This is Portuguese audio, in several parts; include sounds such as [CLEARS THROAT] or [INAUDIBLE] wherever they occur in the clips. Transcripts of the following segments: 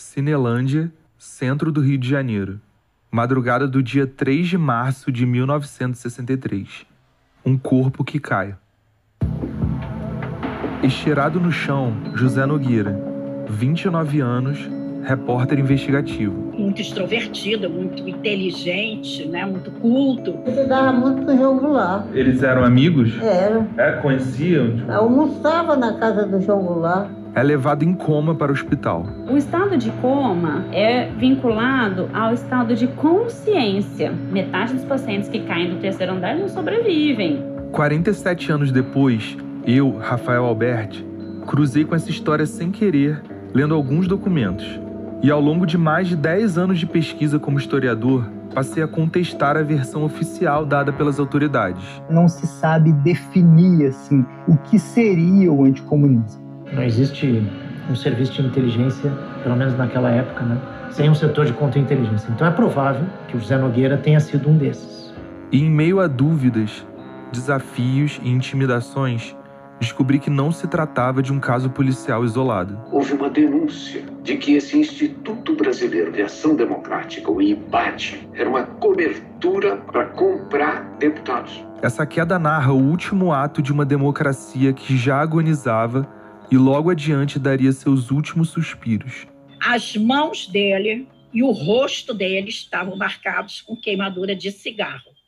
Cinelândia, centro do Rio de Janeiro. Madrugada do dia 3 de março de 1963. Um corpo que cai. Estirado no chão, José Nogueira, 29 anos, repórter investigativo. Muito extrovertida, muito inteligente, né? muito culto. Ele dava muito com o João Goulart. Eles eram amigos? Era. É, conheciam? Almoçava na casa do João Goulart. É levado em coma para o hospital. O estado de coma é vinculado ao estado de consciência. Metade dos pacientes que caem do terceiro andar não sobrevivem. 47 anos depois, eu, Rafael Alberti, cruzei com essa história sem querer, lendo alguns documentos. E ao longo de mais de 10 anos de pesquisa como historiador, passei a contestar a versão oficial dada pelas autoridades. Não se sabe definir assim o que seria o anticomunismo. Não existe um serviço de inteligência, pelo menos naquela época, né, sem um setor de contra-inteligência. Então é provável que o José Nogueira tenha sido um desses. E em meio a dúvidas, desafios e intimidações, descobri que não se tratava de um caso policial isolado. Houve uma denúncia de que esse Instituto Brasileiro de Ação Democrática, o IBAD, era uma cobertura para comprar deputados. Essa queda narra o último ato de uma democracia que já agonizava e logo adiante daria seus últimos suspiros. As mãos dele e o rosto dele estavam marcados com queimadura de cigarro.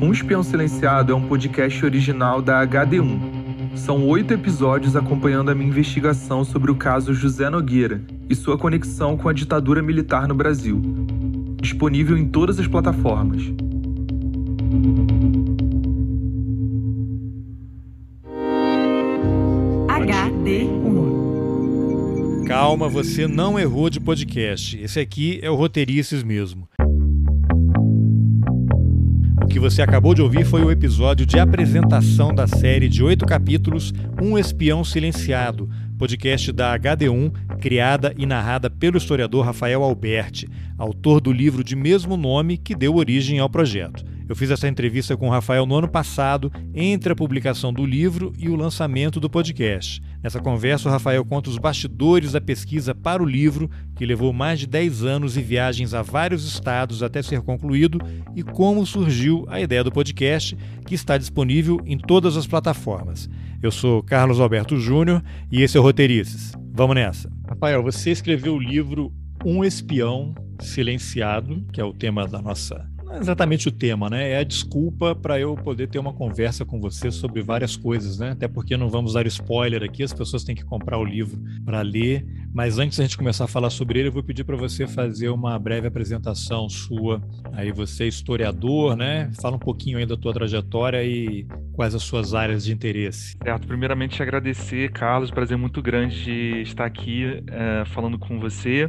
Um Espião Silenciado é um podcast original da HD1. São oito episódios acompanhando a minha investigação sobre o caso José Nogueira e sua conexão com a ditadura militar no Brasil. Disponível em todas as plataformas. Calma, você não errou de podcast. Esse aqui é o Roteirices mesmo. O que você acabou de ouvir foi o episódio de apresentação da série de oito capítulos Um Espião Silenciado, podcast da HD1, criada e narrada pelo historiador Rafael Alberti, autor do livro de mesmo nome que deu origem ao projeto. Eu fiz essa entrevista com o Rafael no ano passado, entre a publicação do livro e o lançamento do podcast. Nessa conversa, o Rafael conta os bastidores da pesquisa para o livro, que levou mais de 10 anos e viagens a vários estados até ser concluído, e como surgiu a ideia do podcast, que está disponível em todas as plataformas. Eu sou Carlos Alberto Júnior e esse é o Roteirices. Vamos nessa. Rafael, você escreveu o livro Um Espião Silenciado, que é o tema da nossa é exatamente o tema, né? É a desculpa para eu poder ter uma conversa com você sobre várias coisas, né? Até porque não vamos dar spoiler aqui, as pessoas têm que comprar o livro para ler. Mas antes da gente começar a falar sobre ele, eu vou pedir para você fazer uma breve apresentação sua. Aí você é historiador, né? Fala um pouquinho aí da tua trajetória e quais as suas áreas de interesse. Certo, primeiramente agradecer, Carlos, prazer muito grande de estar aqui é, falando com você.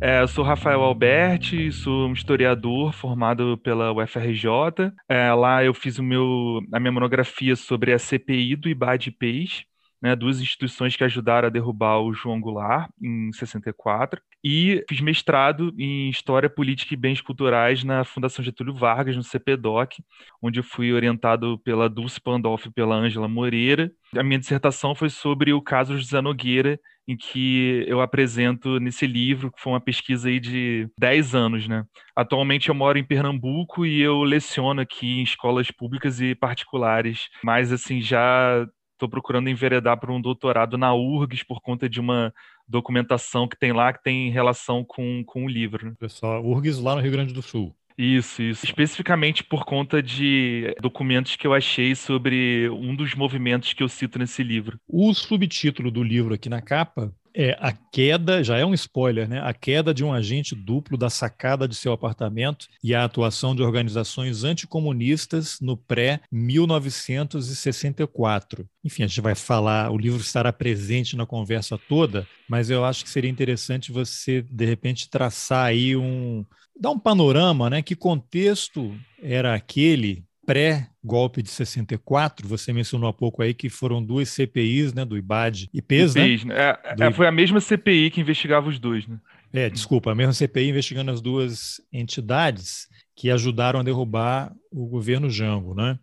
É, eu sou Rafael Alberti, sou um historiador formado pela UFRJ. É, lá eu fiz o meu, a minha monografia sobre a CPI do IBAD Peixe, né, duas instituições que ajudaram a derrubar o João Goulart em 64, e fiz mestrado em História Política e Bens Culturais na Fundação Getúlio Vargas, no CPDOC, onde eu fui orientado pela Dulce Pandolfi e pela Ângela Moreira. A minha dissertação foi sobre o caso José Nogueira, em que eu apresento nesse livro, que foi uma pesquisa aí de 10 anos, né? Atualmente eu moro em Pernambuco e eu leciono aqui em escolas públicas e particulares, mas assim, já estou procurando enveredar para um doutorado na URGS por conta de uma documentação que tem lá que tem relação com, com o livro. Né? Pessoal, URGS lá no Rio Grande do Sul. Isso, isso. Especificamente por conta de documentos que eu achei sobre um dos movimentos que eu cito nesse livro. O subtítulo do livro aqui na capa é a queda, já é um spoiler, né? A queda de um agente duplo da sacada de seu apartamento e a atuação de organizações anticomunistas no pré-1964. Enfim, a gente vai falar, o livro estará presente na conversa toda, mas eu acho que seria interessante você, de repente, traçar aí um. dar um panorama, né? Que contexto era aquele pré-golpe de 64, você mencionou há pouco aí que foram duas CPIs, né, do IBAD e PES, né? né? É, do... é, foi a mesma CPI que investigava os dois, né? É, desculpa, a mesma CPI investigando as duas entidades que ajudaram a derrubar o governo Jango, né?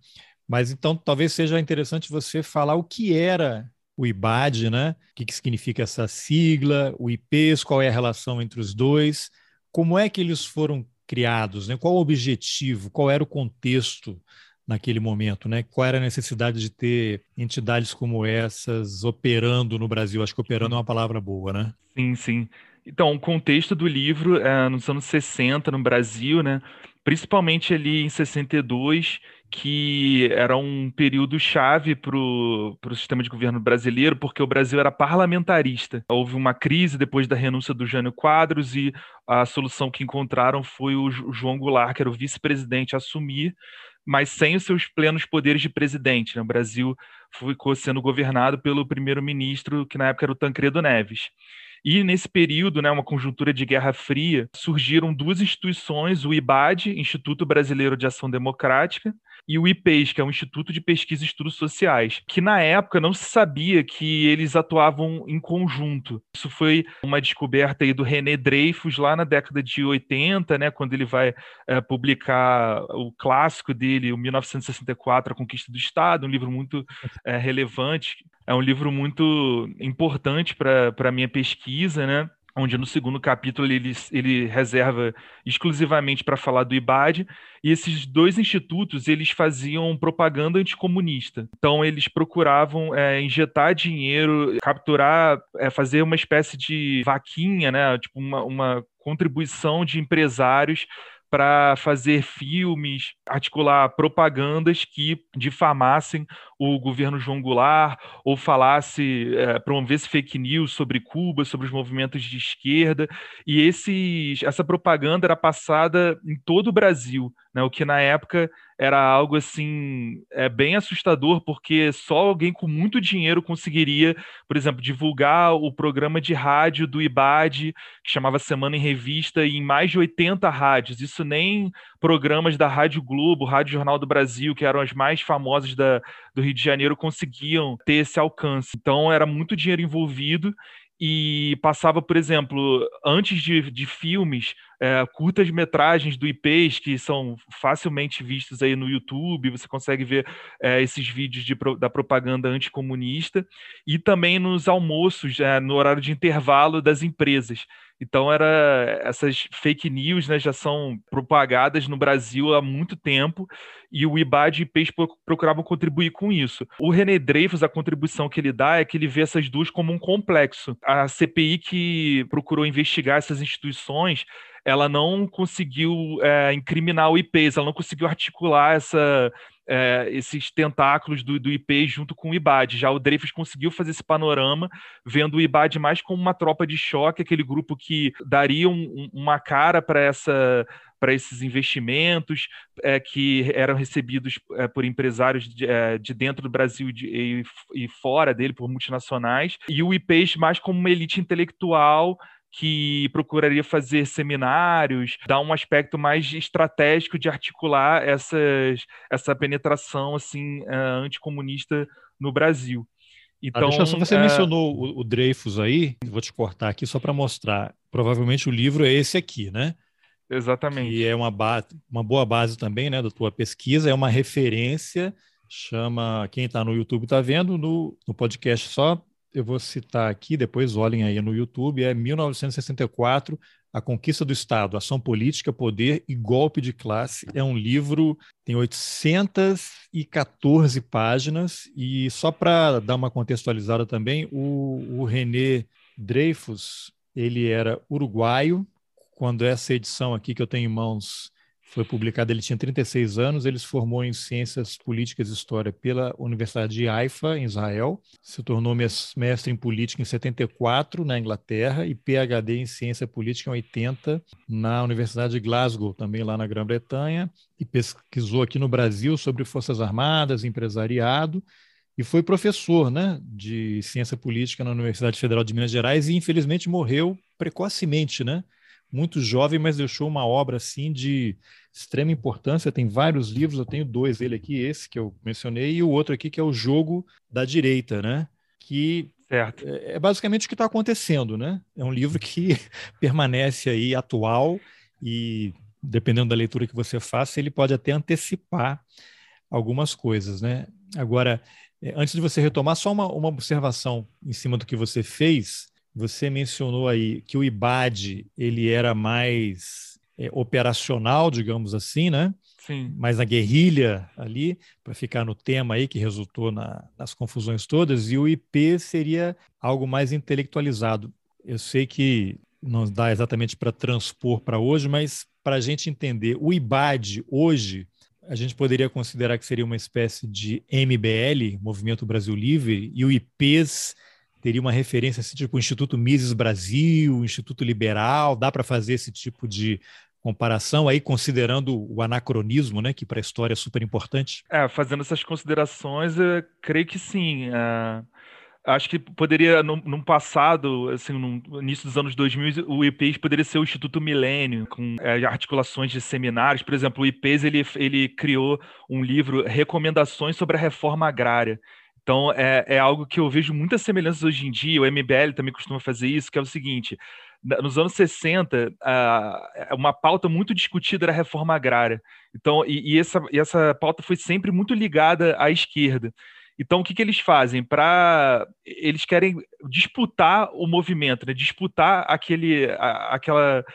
Mas então talvez seja interessante você falar o que era o IBAD, né? O que, que significa essa sigla, o IPs, qual é a relação entre os dois, como é que eles foram criados, né? Qual o objetivo, qual era o contexto naquele momento, né? Qual era a necessidade de ter entidades como essas operando no Brasil? Acho que operando é uma palavra boa, né? Sim, sim. Então, o contexto do livro é nos anos 60 no Brasil, né? Principalmente ali em 62, que era um período chave para o sistema de governo brasileiro, porque o Brasil era parlamentarista. Houve uma crise depois da renúncia do Jânio Quadros e a solução que encontraram foi o João Goulart, que era o vice-presidente, assumir mas sem os seus plenos poderes de presidente. Né? O Brasil ficou sendo governado pelo primeiro-ministro, que na época era o Tancredo Neves. E nesse período, né, uma conjuntura de Guerra Fria, surgiram duas instituições, o IBAD, Instituto Brasileiro de Ação Democrática, e o IPES, que é o Instituto de Pesquisa e Estudos Sociais, que na época não se sabia que eles atuavam em conjunto. Isso foi uma descoberta aí do René Dreyfus lá na década de 80, né, quando ele vai é, publicar o clássico dele, o 1964, A Conquista do Estado, um livro muito é, relevante, é um livro muito importante para a minha pesquisa, né? Onde no segundo capítulo ele, ele reserva exclusivamente para falar do IBAD, e esses dois institutos eles faziam propaganda anticomunista. Então eles procuravam é, injetar dinheiro, capturar, é, fazer uma espécie de vaquinha, né, tipo uma, uma contribuição de empresários para fazer filmes, articular propagandas que difamassem o governo João Goulart ou falasse, é, promovesse fake news sobre Cuba, sobre os movimentos de esquerda. E esses, essa propaganda era passada em todo o Brasil, né, o que na época era algo assim é bem assustador, porque só alguém com muito dinheiro conseguiria, por exemplo, divulgar o programa de rádio do IBAD, que chamava Semana em Revista, em mais de 80 rádios. Isso nem programas da Rádio Globo, Rádio Jornal do Brasil, que eram as mais famosas da, do Rio de Janeiro, conseguiam ter esse alcance. Então era muito dinheiro envolvido e passava, por exemplo, antes de, de filmes, é, curtas metragens do IPs que são facilmente vistos aí no YouTube, você consegue ver é, esses vídeos de, da propaganda anticomunista, e também nos almoços, é, no horário de intervalo das empresas. Então era essas fake news né, já são propagadas no Brasil há muito tempo e o IBAD e IPES procuravam contribuir com isso. O René Dreyfus, a contribuição que ele dá é que ele vê essas duas como um complexo. A CPI que procurou investigar essas instituições, ela não conseguiu é, incriminar o IPES, ela não conseguiu articular essa é, esses tentáculos do, do IP junto com o IBAD. Já o Dreyfus conseguiu fazer esse panorama, vendo o IBAD mais como uma tropa de choque, aquele grupo que daria um, uma cara para essa para esses investimentos é, que eram recebidos é, por empresários de, é, de, dentro do Brasil de, e, e, fora dele, por multinacionais, e o IPES mais como uma elite intelectual que procuraria fazer seminários, dar um aspecto mais estratégico de articular essas, essa penetração assim uh, anticomunista no Brasil. Então, ah, só, você uh... mencionou o, o Dreyfus aí, vou te cortar aqui só para mostrar. Provavelmente o livro é esse aqui, né? Exatamente. E é uma, uma boa base também, né, da tua pesquisa, é uma referência, chama, quem está no YouTube está vendo, no, no podcast só eu vou citar aqui, depois olhem aí no YouTube, é 1964, A Conquista do Estado, Ação Política, Poder e Golpe de Classe. É um livro, tem 814 páginas, e só para dar uma contextualizada também, o, o René Dreyfus, ele era uruguaio, quando essa edição aqui que eu tenho em mãos foi publicado, ele tinha 36 anos, ele se formou em Ciências Políticas e História pela Universidade de Haifa, em Israel, se tornou mestre em Política em 74 na Inglaterra e PhD em Ciência Política em 80 na Universidade de Glasgow, também lá na Grã-Bretanha, e pesquisou aqui no Brasil sobre Forças Armadas, empresariado, e foi professor né, de Ciência Política na Universidade Federal de Minas Gerais e infelizmente morreu precocemente, né? Muito jovem, mas deixou uma obra assim de extrema importância. Tem vários livros, eu tenho dois dele aqui, esse que eu mencionei, e o outro aqui que é o Jogo da Direita, né? Que certo. É, é basicamente o que está acontecendo, né? É um livro que [LAUGHS] permanece aí atual e, dependendo da leitura que você faça, ele pode até antecipar algumas coisas, né? Agora, É, antes de você retomar, só uma, uma observação em cima do que você fez. Você mencionou aí que o IBAD ele era mais é, operacional, digamos assim, né? Sim. mais na guerrilha ali, para ficar no tema aí que resultou na, nas confusões todas, e o IP seria algo mais intelectualizado. Eu sei que não dá exatamente para transpor para hoje, mas para a gente entender, o IBAD hoje, a gente poderia considerar que seria uma espécie de MBL, Movimento Brasil Livre, e o IPs teria uma referência assim, tipo o Instituto Mises Brasil, Instituto Liberal, dá para fazer esse tipo de comparação aí, considerando o anacronismo, né, que para a história é super importante? É, fazendo essas considerações, eu creio que sim. É, acho que poderia, num, passado, assim, no início dos anos 2000, o IPES poderia ser o Instituto Milênio, com é, articulações de seminários. Por exemplo, o IPES ele, ele criou um livro, Recomendações sobre a Reforma Agrária. Então, é, é algo que eu vejo muitas semelhanças hoje em dia, o MBL também costuma fazer isso, que é o seguinte, nos anos 60, uma pauta muito discutida era a reforma agrária. Então, e, e, essa, e essa pauta foi sempre muito ligada à esquerda. Então, o que, que eles fazem? Para eles querem disputar o movimento, né? disputar aquele, a, aquela,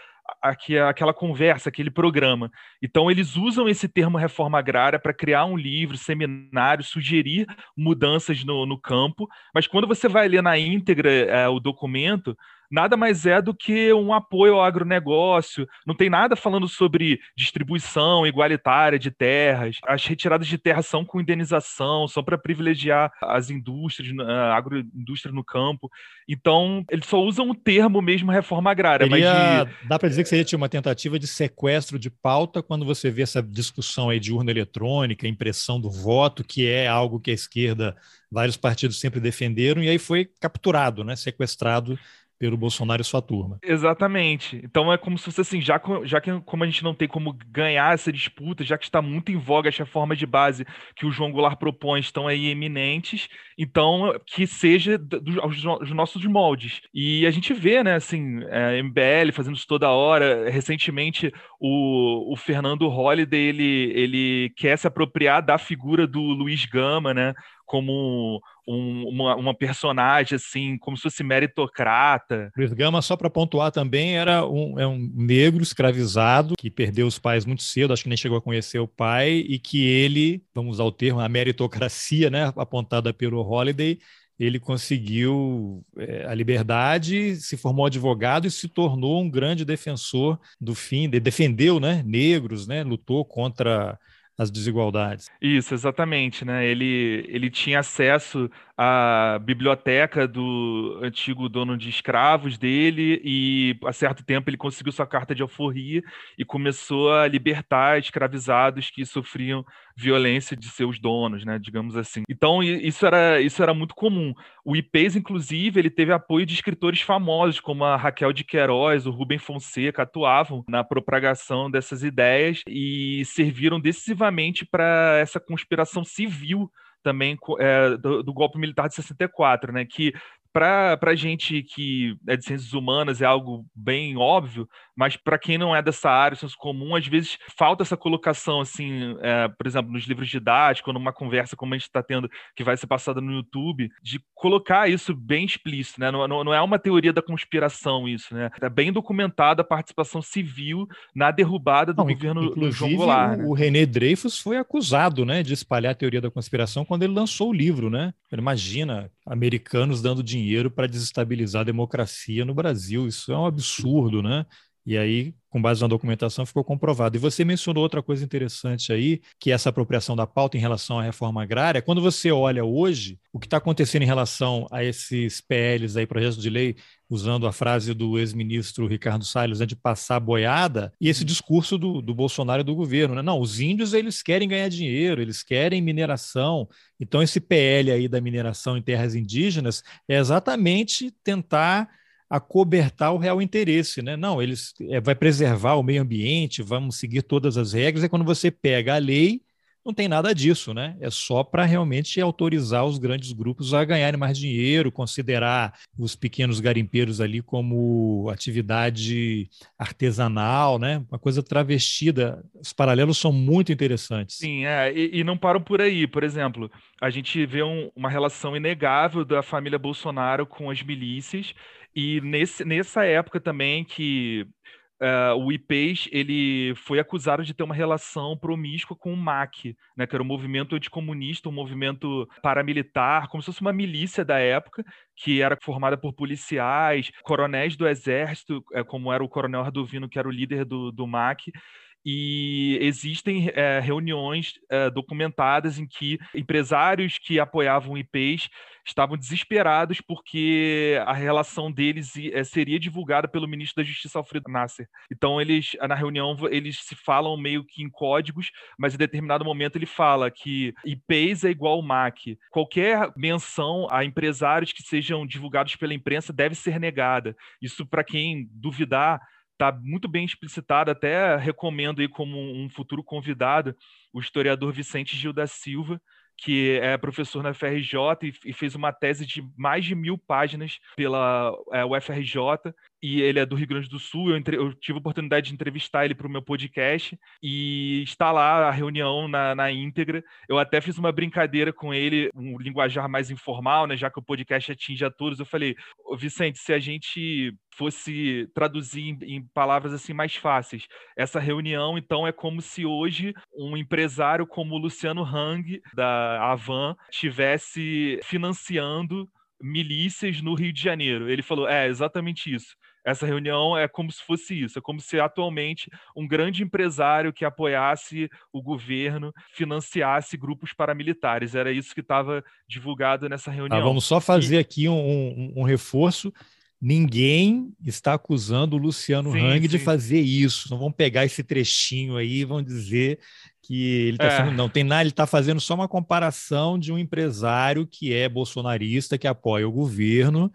aquela conversa, aquele programa. Então, eles usam esse termo reforma agrária para criar um livro, seminário, sugerir mudanças no, no campo, mas quando você vai ler na íntegra é, o documento, nada mais é do que um apoio ao agronegócio. Não tem nada falando sobre distribuição igualitária de terras. As retiradas de terra são com indenização, são para privilegiar as indústrias, a agroindústria no campo. Então, eles só usam o termo mesmo reforma agrária. Seria, de... Dá para dizer que seria uma tentativa de sequestro de pauta quando você vê essa discussão aí de urna eletrônica, impressão do voto, que é algo que a esquerda, vários partidos sempre defenderam, e aí foi capturado, né, sequestrado pelo Bolsonaro e sua turma. Exatamente. Então é como se fosse assim, já, já que como a gente não tem como ganhar essa disputa, já que está muito em voga essa forma de base que o João Goulart propõe estão aí eminentes, então que seja dos do, nossos moldes. E a gente vê, né, assim, é, MBL fazendo isso toda hora. Recentemente o, o Fernando Holliday, ele, ele quer se apropriar da figura do Luiz Gama, né, como um, uma, uma, personagem assim, como se fosse meritocrata. Luiz Gama, só para pontuar também, era um, é um negro escravizado que perdeu os pais muito cedo, acho que nem chegou a conhecer o pai, e que ele, vamos usar o termo, a meritocracia, né, apontada pelo Holiday, ele conseguiu é, a liberdade, se formou advogado e se tornou um grande defensor do fim, de, defendeu né, negros, né, lutou contra as desigualdades. Isso, exatamente, né? Ele, ele tinha acesso à biblioteca do antigo dono de escravos dele e a certo tempo ele conseguiu sua carta de alforria e começou a libertar escravizados que sofriam violência de seus donos, né, digamos assim. Então isso era isso era muito comum. O IPES inclusive ele teve apoio de escritores famosos como a Raquel de Queiroz, o Rubem Fonseca atuavam na propagação dessas ideias e serviram decisivamente para essa conspiração civil também é, do, do, golpe militar de 64, né? Que para a gente que é de ciências humanas é algo bem óbvio, mas para quem não é dessa área, senso comum, às vezes falta essa colocação, assim, é, por exemplo, nos livros didáticos, numa conversa como a gente está tendo, que vai ser passada no YouTube, de colocar isso bem explícito, né? Não, não, não, é uma teoria da conspiração isso, né? É bem documentada a participação civil na derrubada do não, governo do João Goulart. Né? O René Dreyfus foi acusado, né, de espalhar a teoria da conspiração quando ele lançou o livro, né? Imagina americanos dando dinheiro para desestabilizar a democracia no Brasil. Isso é um absurdo, né? E aí, com base na documentação, ficou comprovado. E você mencionou outra coisa interessante aí, que é essa apropriação da pauta em relação à reforma agrária. Quando você olha hoje o que está acontecendo em relação a esses PLs aí, projetos de lei, usando a frase do ex-ministro Ricardo Salles, né, de passar boiada, e esse discurso do, do Bolsonaro e do governo, né? Não, os índios eles querem ganhar dinheiro, eles querem mineração. Então, esse PL aí da mineração em terras indígenas é exatamente tentar acobertar o real interesse, né? Não, eles é, vai preservar o meio ambiente, vamos seguir todas as regras. É quando você pega a lei, não tem nada disso, né? É só para realmente autorizar os grandes grupos a ganharem mais dinheiro, considerar os pequenos garimpeiros ali como atividade artesanal, né? Uma coisa travestida. Os paralelos são muito interessantes. Sim, é, e, e não param por aí. Por exemplo, a gente vê um, uma relação inegável da família Bolsonaro com as milícias, e nesse, nessa época também que Uh, o IPES ele foi acusado de ter uma relação promíscua com o MAC, né, que era um movimento anticomunista, um movimento paramilitar, como se fosse uma milícia da época, que era formada por policiais, coronéis do exército, é, como era o coronel Ardovino, que era o líder do, do MAC, e existem é, reuniões é, documentadas em que empresários que apoiavam IPs estavam desesperados porque a relação deles é, seria divulgada pelo ministro da Justiça Alfredo Nasser. Então eles na reunião eles se falam meio que em códigos, mas em determinado momento ele fala que IPs é igual ao MAC. Qualquer menção a empresários que sejam divulgados pela imprensa deve ser negada. Isso para quem duvidar está muito bem explicitado, até recomendo aí como um futuro convidado, o historiador Vicente Gil da Silva, que é professor na FRJ e, fez uma tese de mais de mil páginas pela é, UFRJ e ele é do Rio Grande do Sul. Eu, entre... eu tive a oportunidade de entrevistar ele para o meu podcast e está lá a reunião na, na íntegra. Eu até fiz uma brincadeira com ele, um linguajar mais informal, né? Já que o podcast atinge a todos. Eu falei, Vicente, se a gente fosse traduzir em, em palavras assim mais fáceis, essa reunião então é como se hoje um empresário como o Luciano Hang da Avan tivesse financiando milícias no Rio de Janeiro. Ele falou: é exatamente isso. Essa reunião é como se fosse isso, é como se atualmente um grande empresário que apoiasse o governo financiasse grupos paramilitares. Era isso que estava divulgado nessa ah, reunião. Ah, vamos só fazer e... aqui um, um, um, reforço. Ninguém está acusando o Luciano sim, Hang sim. de fazer isso. Não vão pegar esse trechinho aí e vão dizer que ele está é. sendo. Não tem nada, ele está fazendo só uma comparação de um empresário que é bolsonarista, que apoia o governo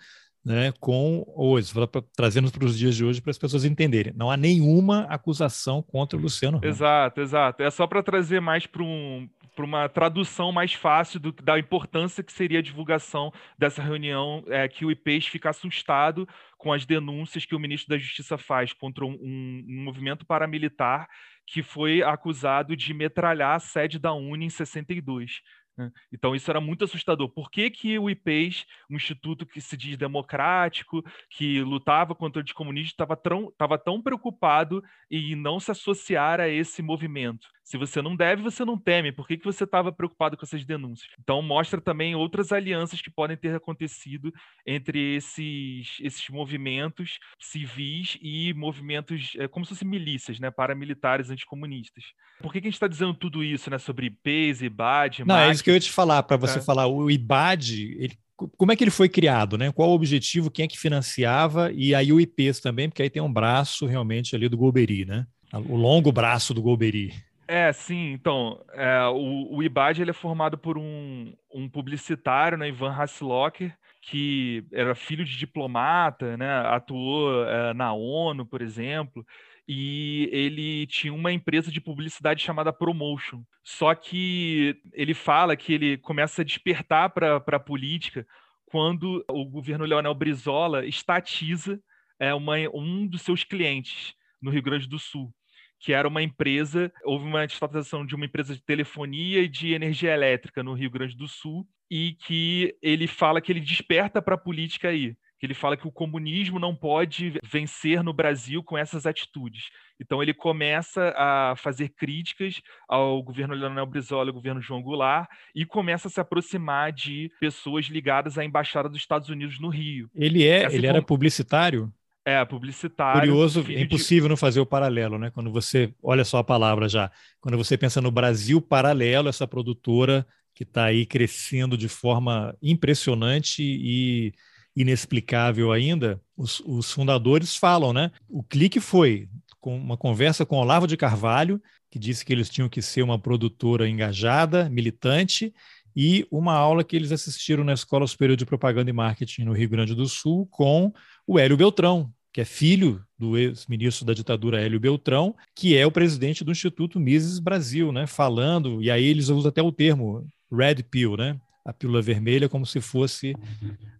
né, com hoje, trazendo para os dias de hoje para as pessoas entenderem. Não há nenhuma acusação contra o Luciano. Exato, exato. É só para trazer mais para um, uma tradução mais fácil do, da importância que seria a divulgação dessa reunião, é, que o IPES fica assustado com as denúncias que o ministro da Justiça faz contra um, um, um movimento paramilitar que foi acusado de metralhar a sede da UNE em 62. Né? Então, isso era muito assustador. Por que, que o IPES, um instituto que se diz democrático, que lutava contra o anticomunismo, estava tão, tão preocupado em não se associar a esse movimento? Se você não deve, você não teme. Por que, que você estava preocupado com essas denúncias? Então, mostra também outras alianças que podem ter acontecido entre esses, esses movimentos civis e movimentos, é, como se fossem milícias, né, paramilitares anticomunistas. Por que, que a gente está dizendo tudo isso, né, sobre IPES, IBAD, Não, MAC? é isso que eu ia te falar, para você é. falar. O IBAD, ele como é que ele foi criado, né? Qual o objetivo, quem é que financiava e aí o IPs também, porque aí tem um braço realmente ali do Golbery, né? O longo braço do Golbery. É, sim. Então, é, o, o IBAD ele é formado por um, um publicitário, né, Ivan Hasslocker, que era filho de diplomata, né, atuou é, na ONU, por exemplo, e ele tinha uma empresa de publicidade chamada Promotion. Só que ele fala que ele começa a despertar para a política quando o governo Leonel Brizola estatiza é, uma, um dos seus clientes no Rio Grande do Sul que era uma empresa, houve uma estatização de uma empresa de telefonia e de energia elétrica no Rio Grande do Sul, e que ele fala que ele desperta para a política aí, que ele fala que o comunismo não pode vencer no Brasil com essas atitudes. Então ele começa a fazer críticas ao governo Leonel Brizola, ao governo João Goulart, e começa a se aproximar de pessoas ligadas à embaixada dos Estados Unidos no Rio. Ele é, Essa ele era publicitário? É, publicitário. Curioso, é impossível de... não fazer o paralelo, né? Quando você, olha só a palavra já, quando você pensa no Brasil Paralelo, essa produtora que está aí crescendo de forma impressionante e inexplicável ainda, os, os, fundadores falam, né? O clique foi com uma conversa com Olavo de Carvalho, que disse que eles tinham que ser uma produtora engajada, militante, e uma aula que eles assistiram na Escola Superior de Propaganda e Marketing no Rio Grande do Sul com o Hélio Beltrão, que é filho do ex-ministro da ditadura Hélio Beltrão, que é o presidente do Instituto Mises Brasil, né? Falando, e aí eles usam até o termo red pill, né? A pílula vermelha, como se fosse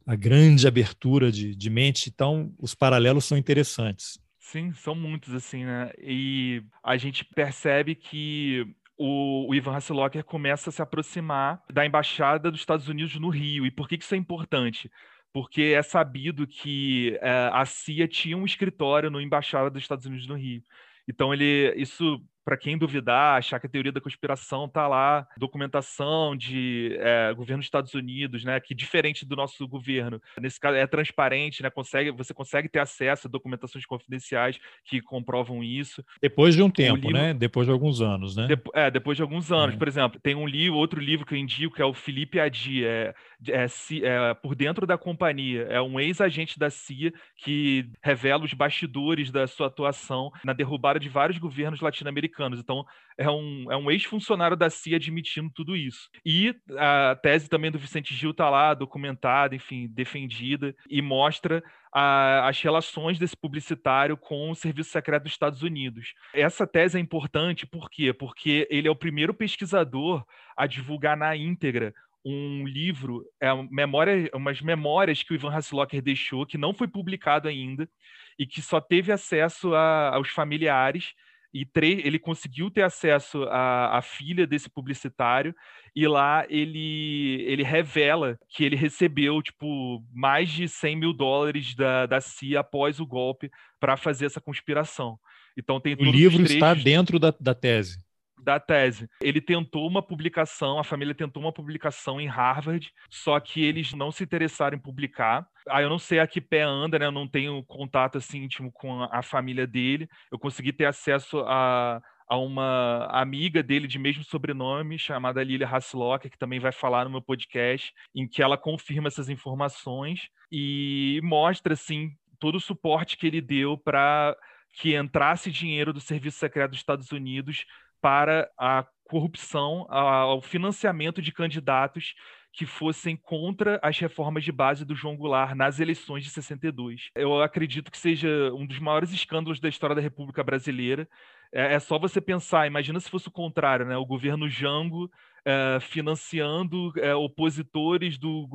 a grande abertura de, de mente. Então, os paralelos são interessantes. Sim, são muitos, assim, né? E a gente percebe que o, o Ivan Hasslocker começa a se aproximar da embaixada dos Estados Unidos no Rio. E por que, que isso é importante? Porque é sabido que é, a CIA tinha um escritório no embaixada dos Estados Unidos no Rio. Então ele, isso para quem duvidar, achar que a teoria da conspiração está lá, documentação de é, governo dos Estados Unidos, né, que diferente do nosso governo, nesse caso é transparente, né, consegue, você consegue ter acesso a documentações confidenciais que comprovam isso. Depois de um tempo, livro, né? Depois de alguns anos, né? De, é, depois de alguns anos. É. Por exemplo, tem um livro, outro livro que eu indico, que é o Felipe Adi, é, é, é Por Dentro da Companhia. É um ex-agente da CIA que revela os bastidores da sua atuação na derrubada de vários governos latino-americanos americanos. Então, é um, é um ex-funcionário da CIA admitindo tudo isso. E a tese também do Vicente Gil está lá, documentada, enfim, defendida, e mostra a, as relações desse publicitário com o Serviço Secreto dos Estados Unidos. Essa tese é importante por quê? Porque ele é o primeiro pesquisador a divulgar na íntegra um livro, é memória, umas memórias que o Ivan Hasslocker deixou, que não foi publicado ainda, e que só teve acesso a, aos familiares e ele conseguiu ter acesso à, à, filha desse publicitário e lá ele, ele revela que ele recebeu tipo mais de 100 mil dólares da, da CIA após o golpe para fazer essa conspiração. Então tem o livro está dentro da, da tese da tese. Ele tentou uma publicação, a família tentou uma publicação em Harvard, só que eles não se interessaram em publicar. Ah, eu não sei a que pé anda, né? Eu não tenho contato assim íntimo com a, família dele. Eu consegui ter acesso a, a uma amiga dele de mesmo sobrenome, chamada Lilia Hasslocker, que também vai falar no meu podcast, em que ela confirma essas informações e mostra, assim, todo o suporte que ele deu para que entrasse dinheiro do Serviço Secreto dos Estados Unidos para a corrupção, ao financiamento de candidatos que fossem contra as reformas de base do João Goulart nas eleições de 62. Eu acredito que seja um dos maiores escândalos da história da República Brasileira. É, é só você pensar, imagina se fosse o contrário, né? O governo Jango é, financiando é, opositores do,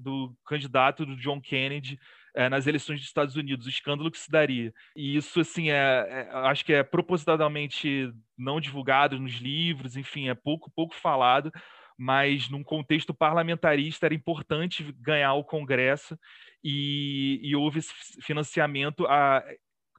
do candidato do John Kennedy é, nas eleições dos Estados Unidos, o escândalo que se daria. E isso, assim, é, é, acho que é propositadamente não divulgado nos livros, enfim, é pouco, pouco falado, mas num contexto parlamentarista era importante ganhar o Congresso e, e houve esse financiamento a,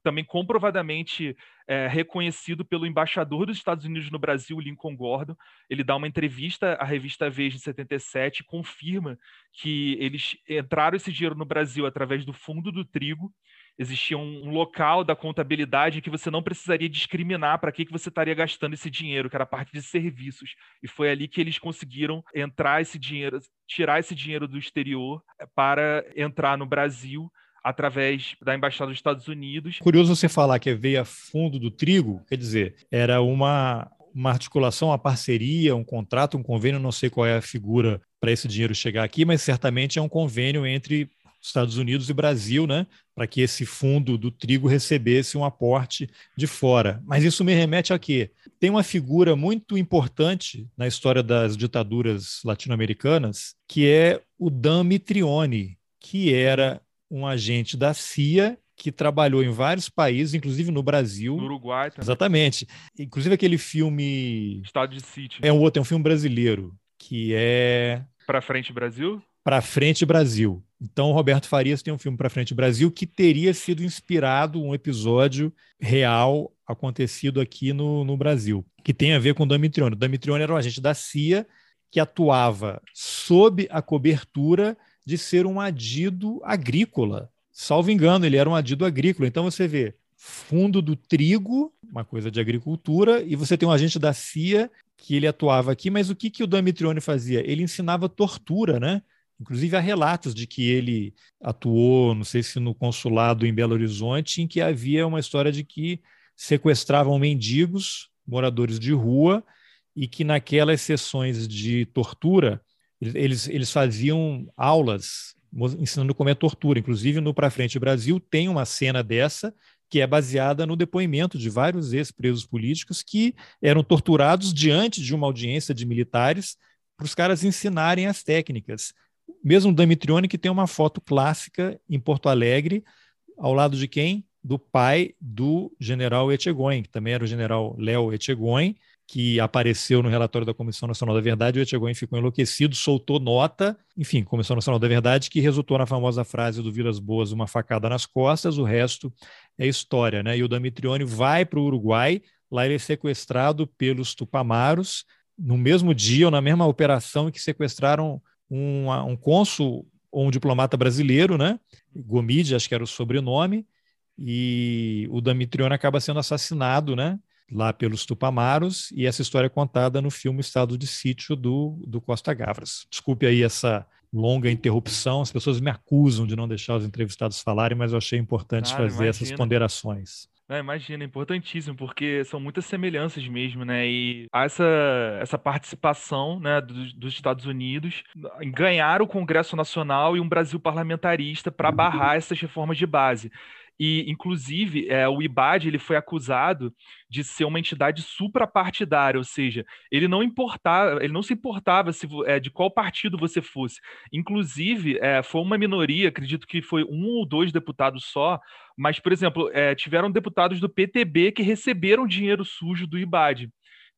também comprovadamente é, reconhecido pelo embaixador dos Estados Unidos no Brasil, Lincoln Gordon. Ele dá uma entrevista à revista Veja em 77 e confirma que eles entraram esse dinheiro no Brasil através do Fundo do Trigo. Existia um, local da contabilidade que você não precisaria discriminar para que, que você estaria gastando esse dinheiro, que era parte de serviços. E foi ali que eles conseguiram entrar esse dinheiro, tirar esse dinheiro do exterior é, para entrar no Brasil através da Embaixada dos Estados Unidos. Curioso você falar que veio a fundo do trigo, quer dizer, era uma, uma articulação, uma parceria, um contrato, um convênio, não sei qual é a figura para esse dinheiro chegar aqui, mas certamente é um convênio entre Estados Unidos e Brasil, né, para que esse fundo do trigo recebesse um aporte de fora. Mas isso me remete a quê? Tem uma figura muito importante na história das ditaduras latino-americanas, que é o Dan Mitrione, que era um agente da CIA que trabalhou em vários países, inclusive no Brasil. No Uruguai também. Exatamente. Inclusive aquele filme. Estado de Sítio. É um outro, é um filme brasileiro, que é. Para Frente Brasil? Para Frente Brasil. Então, Roberto Farias tem um filme Para Frente Brasil que teria sido inspirado um episódio real acontecido aqui no, no Brasil, que tem a ver com o Damitrione. O Damitrione era um agente da CIA que atuava sob a cobertura de ser um adido agrícola. Salvo engano, ele era um adido agrícola. Então você vê fundo do trigo, uma coisa de agricultura, e você tem um agente da CIA que ele atuava aqui, mas o que, que o Damitrione fazia? Ele ensinava tortura, né? Inclusive há relatos de que ele atuou, não sei se no consulado em Belo Horizonte, em que havia uma história de que sequestravam mendigos, moradores de rua, e que naquelas sessões de tortura eles, eles faziam aulas ensinando como é tortura. Inclusive, no Pra Frente Brasil tem uma cena dessa que é baseada no depoimento de vários ex-presos políticos que eram torturados diante de uma audiência de militares para os caras ensinarem as técnicas. Mesmo Damitrione, que tem uma foto clássica em Porto Alegre, ao lado de quem? Do pai do general Etchegóin, que também era o general Léo Etchegóin, que apareceu no relatório da Comissão Nacional da Verdade, o Etchegóin ficou enlouquecido, soltou nota, enfim, Comissão Nacional da Verdade, que resultou na famosa frase do Vilas Boas, uma facada nas costas, o resto é história, né? E o Damitrione vai para o Uruguai, lá ele é sequestrado pelos Tupamaros, no mesmo dia ou na mesma operação em que sequestraram um, um cônsul ou um diplomata brasileiro, né? Gomide, acho que era o sobrenome, e o Damitrione acaba sendo assassinado, né? lá pelos Tupamaros, e essa história é contada no filme Estado de Sítio do, do Costa Gavras. Desculpe aí essa longa interrupção, as pessoas me acusam de não deixar os entrevistados falarem, mas eu achei importante fazer imagina. essas ponderações. Não, imagina, é importantíssimo, porque são muitas semelhanças mesmo, né? E essa, essa participação né, dos, dos Estados Unidos em ganhar o Congresso Nacional e um Brasil parlamentarista para barrar essas reformas de base. E, inclusive, é, o IBAD ele foi acusado de ser uma entidade suprapartidária, ou seja, ele não importava, ele não se importava se, é, de qual partido você fosse. Inclusive, é, foi uma minoria, acredito que foi um ou dois deputados só, mas, por exemplo, é, tiveram deputados do PTB que receberam dinheiro sujo do IBAD.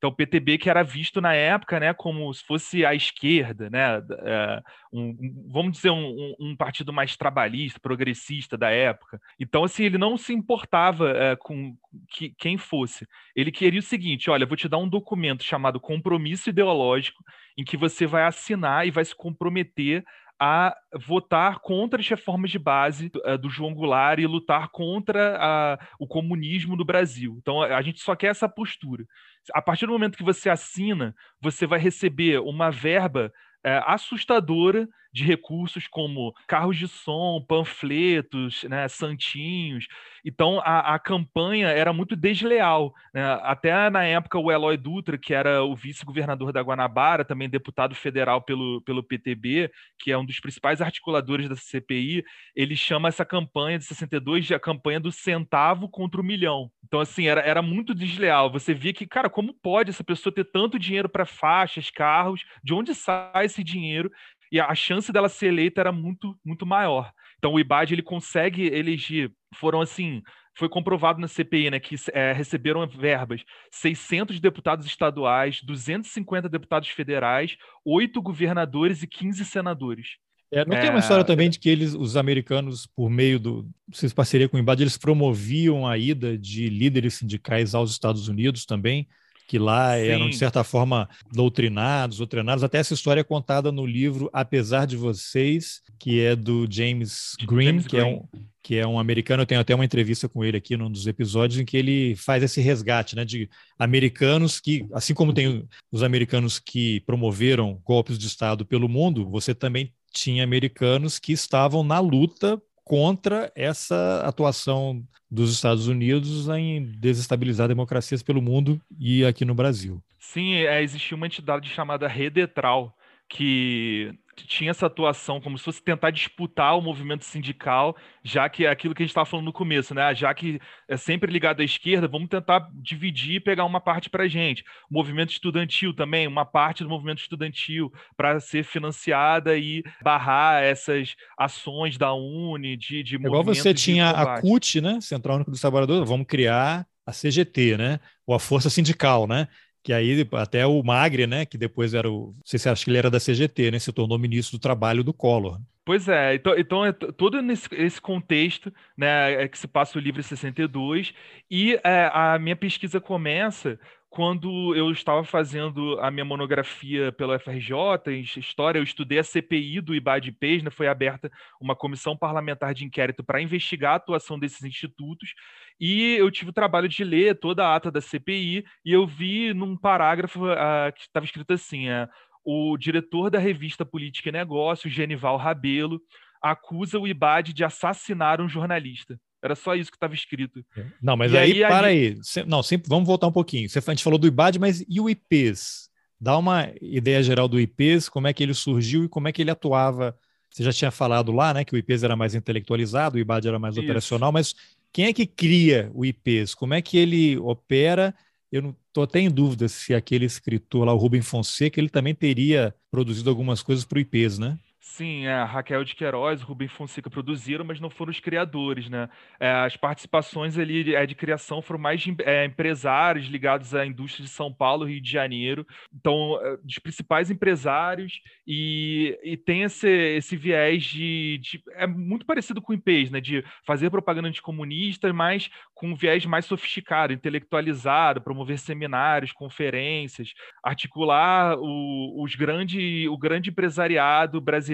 Então, o PTB que era visto na época, né, como se fosse a esquerda, né, é, um, vamos dizer um, um, partido mais trabalhista, progressista da época. Então, assim, ele não se importava é, com que, quem fosse. Ele queria o seguinte: olha, vou te dar um documento chamado compromisso ideológico, em que você vai assinar e vai se comprometer a votar contra as reformas de base uh, do João Goulart e lutar contra uh, o comunismo no Brasil. Então, a gente só quer essa postura. A partir do momento que você assina, você vai receber uma verba é, assustadora de recursos como carros de som, panfletos, né, santinhos. Então a, a campanha era muito desleal. Né? Até na época o Eloy Dutra, que era o vice-governador da Guanabara, também deputado federal pelo, pelo PTB, que é um dos principais articuladores da CPI, ele chama essa campanha de 62 de a campanha do centavo contra o milhão. Então assim era, era muito desleal. Você via que, cara, como pode essa pessoa ter tanto dinheiro para faixas, carros? De onde sai esse dinheiro? E a chance dela ser eleita era muito, muito maior. Então o IBAD ele consegue eleger, foram assim, foi comprovado na CPI, né, que é, receberam verbas 600 deputados estaduais, 250 deputados federais, oito governadores e 15 senadores. É, não é... tem uma história também de que eles, os americanos, por meio do, vocês parceria com o IBAD, eles promoviam a ida de líderes sindicais aos Estados Unidos também? Que lá Sim. eram, de certa forma, doutrinados ou treinados. Até essa história é contada no livro Apesar de Vocês, que é do James Green, James que, Green. É um, que é um americano. Eu tenho até uma entrevista com ele aqui num dos episódios em que ele faz esse resgate né, de americanos que, assim como tem os americanos que promoveram golpes de Estado pelo mundo, você também tinha americanos que estavam na luta contra essa atuação dos Estados Unidos em desestabilizar democracias pelo mundo e aqui no Brasil. Sim, é, uma entidade chamada Redetral, que tinha essa atuação como se fosse tentar disputar o movimento sindical, já que é aquilo que a gente estava falando no começo, né? Já que é sempre ligado à esquerda, vamos tentar dividir e pegar uma parte para a gente. O movimento estudantil também, uma parte do movimento estudantil para ser financiada e barrar essas ações da Uni, de, de é Igual você tinha a CUT, né? Central Único dos Trabalhadores, vamos criar a CGT, né? Ou a Força Sindical, né? Que aí até o Magre, né, que depois era o, não sei se acha que ele era da CGT, né, se tornou ministro do Trabalho do Collor. Pois é, então, então é todo nesse esse contexto, né, é que se passa o livro 62 e é, a minha pesquisa começa quando eu estava fazendo a minha monografia pela FRJ em História, eu estudei a CPI do IBAD-PES, né, foi aberta uma comissão parlamentar de inquérito para investigar a atuação desses institutos, e eu tive o trabalho de ler toda a ata da CPI, e eu vi num parágrafo uh, que estava escrito assim, uh, o diretor da revista Política e Negócios, Genival Rabelo, acusa o IBAD de assassinar um jornalista. Era só isso que estava escrito. É. Não, mas aí, aí, para aí. Não, sempre, vamos voltar um pouquinho. Você, a gente falou do IBAD, mas e o IPs? Dá uma ideia geral do IPs, como é que ele surgiu e como é que ele atuava Você já tinha falado lá, né, que o IPES era mais intelectualizado, o IBAD era mais Isso. operacional, mas quem é que cria o IPES? Como é que ele opera? Eu não estou até em dúvida se aquele escritor lá, o Rubem Fonseca, ele também teria produzido algumas coisas para o IPES, né? Sim, é, Raquel de Queiroz, Rubem Fonseca produziram, mas não foram os criadores, né? É, as participações ali é, de criação foram mais de é, empresários ligados à indústria de São Paulo, Rio de Janeiro. Então, é, dos principais empresários e, e tem esse, esse viés de, de- É muito parecido com o IPES, né? De fazer propaganda anticomunista, mas com um viés mais sofisticado, intelectualizado, promover seminários, conferências, articular o, os grande, o grande empresariado brasileiro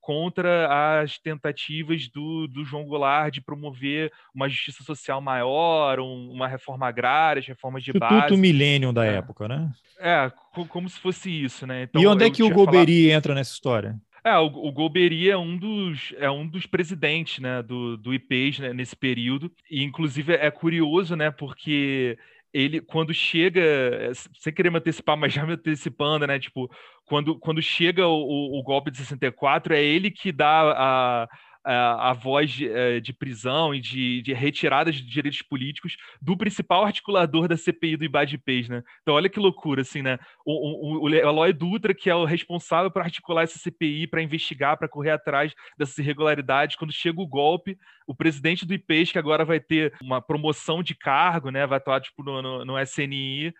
contra as tentativas do, do João Goulart de promover uma justiça social maior, um- uma reforma agrária, as reformas de Instituto base. Millennium da É. época, né? É, co- como se fosse isso, né? Então, e onde é que o falado- Golbery entra nessa história? é, o, o Golbery é um dos, é um dos presidentes né, do, do IPES né, nesse período. E, inclusive, é curioso, né? Porque ele, quando chega, é, sem querer me antecipar, [LAUGHS] mas já me antecipando, né? Tipo, quando, quando chega o, o- o golpe de 64, é ele que dá a, a, a voz de, eh, de prisão e de, de retirada de direitos políticos do principal articulador da CPI do IBAD-PES, né? Então, olha que loucura, assim, né? o, o, o Eloy Dutra, que é o responsável por articular essa CPI, para investigar, para correr atrás dessas irregularidades. Quando chega o golpe, o presidente do IPES, que agora vai ter uma promoção de cargo, né, vai atuar tipo, no, no, no SNI,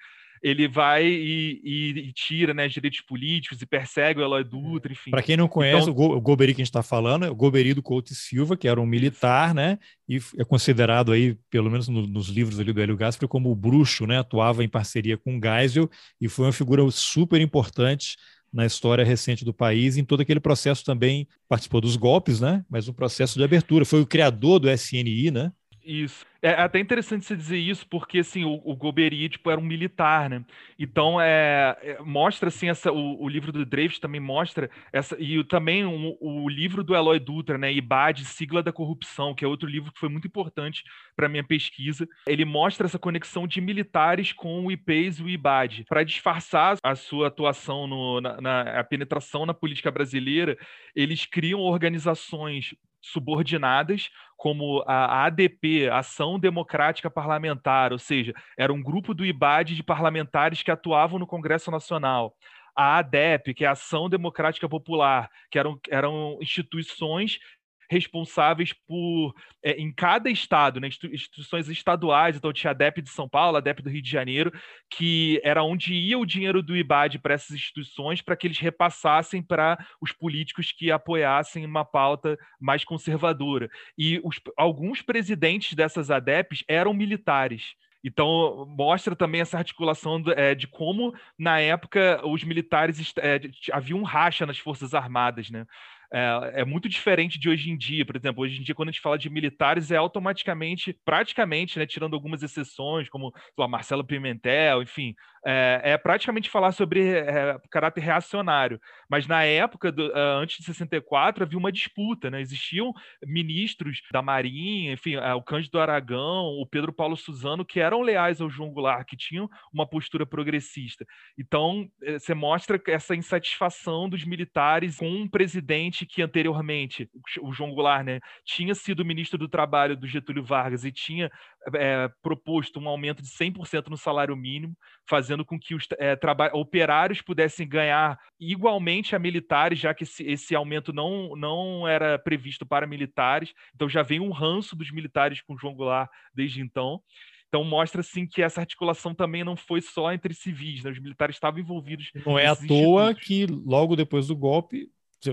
ele vai e, e- e tira né, direitos políticos e persegue o Eloy Dutra, enfim. Para quem não conhece, Então- o, Go, o Golbery que a gente está falando é o Golbery do Couto e Silva, que era um militar, né? E é considerado aí, pelo menos no- nos livros ali do Hélio Gaspari, como o bruxo, né? Atuava em parceria com o Geisel e foi uma figura super importante na história recente do país, em todo aquele processo também participou dos golpes, né? Mas um processo de abertura. Foi o criador do SNI, né? Isso. É até interessante você dizer isso, porque assim, o, o tipo, era um militar, né? Então, é, é, mostra assim, essa, o, o livro do Dreyfus também mostra essa, e também o, o livro do Eloy Dutra, né? IBAD, Sigla da Corrupção, que é outro livro que foi muito importante para minha pesquisa. Ele mostra essa conexão de militares com o IPES e o IBAD. Para disfarçar a sua atuação no, na, na- a penetração na política brasileira, eles criam organizações subordinadas como a ADP, Ação Democrática Parlamentar, ou seja, era um grupo do IBAD de parlamentares que atuavam no Congresso Nacional. A ADEP, que é a Ação Democrática Popular, que eram, eram instituições responsáveis por, é, em cada estado, né, institu- instituições estaduais, então tinha a ADEP de São Paulo, a ADEP do Rio de Janeiro, que era onde ia o dinheiro do IBAD para essas instituições, para que eles repassassem para os políticos que apoiassem uma pauta mais conservadora. E os- alguns presidentes dessas ADEPs eram militares. Então, mostra também essa articulação do- é, de como, na época, os militares é, de- havia um racha nas Forças Armadas, né? É, é muito diferente de hoje em dia. Por exemplo, hoje em dia, quando a gente fala de militares, é automaticamente, praticamente, né, tirando algumas exceções, como lá, Marcelo Pimentel, enfim, é, é praticamente falar sobre é, caráter reacionário. Mas na época, do, ah, antes de 64, havia uma disputa, né? Existiam ministros da Marinha, enfim, ah, o Cândido Aragão, o Pedro Paulo Suzano, que eram leais ao João Goulart, que tinham uma postura progressista. Então, eh, você mostra essa insatisfação dos militares com um presidente que anteriormente, o João Goulart, né, tinha sido ministro do Trabalho do Getúlio Vargas e tinha eh, proposto um aumento de 100% no salário mínimo, fazendo com que os traba- operários pudessem ganhar igualmente a militares, já que esse, esse aumento não, não era previsto para militares. Então já vem um ranço dos militares com João Goulart desde então. Então mostra assim que essa articulação também não foi só entre civis, né? Os militares estavam envolvidos. Não é à toa que logo depois do golpe,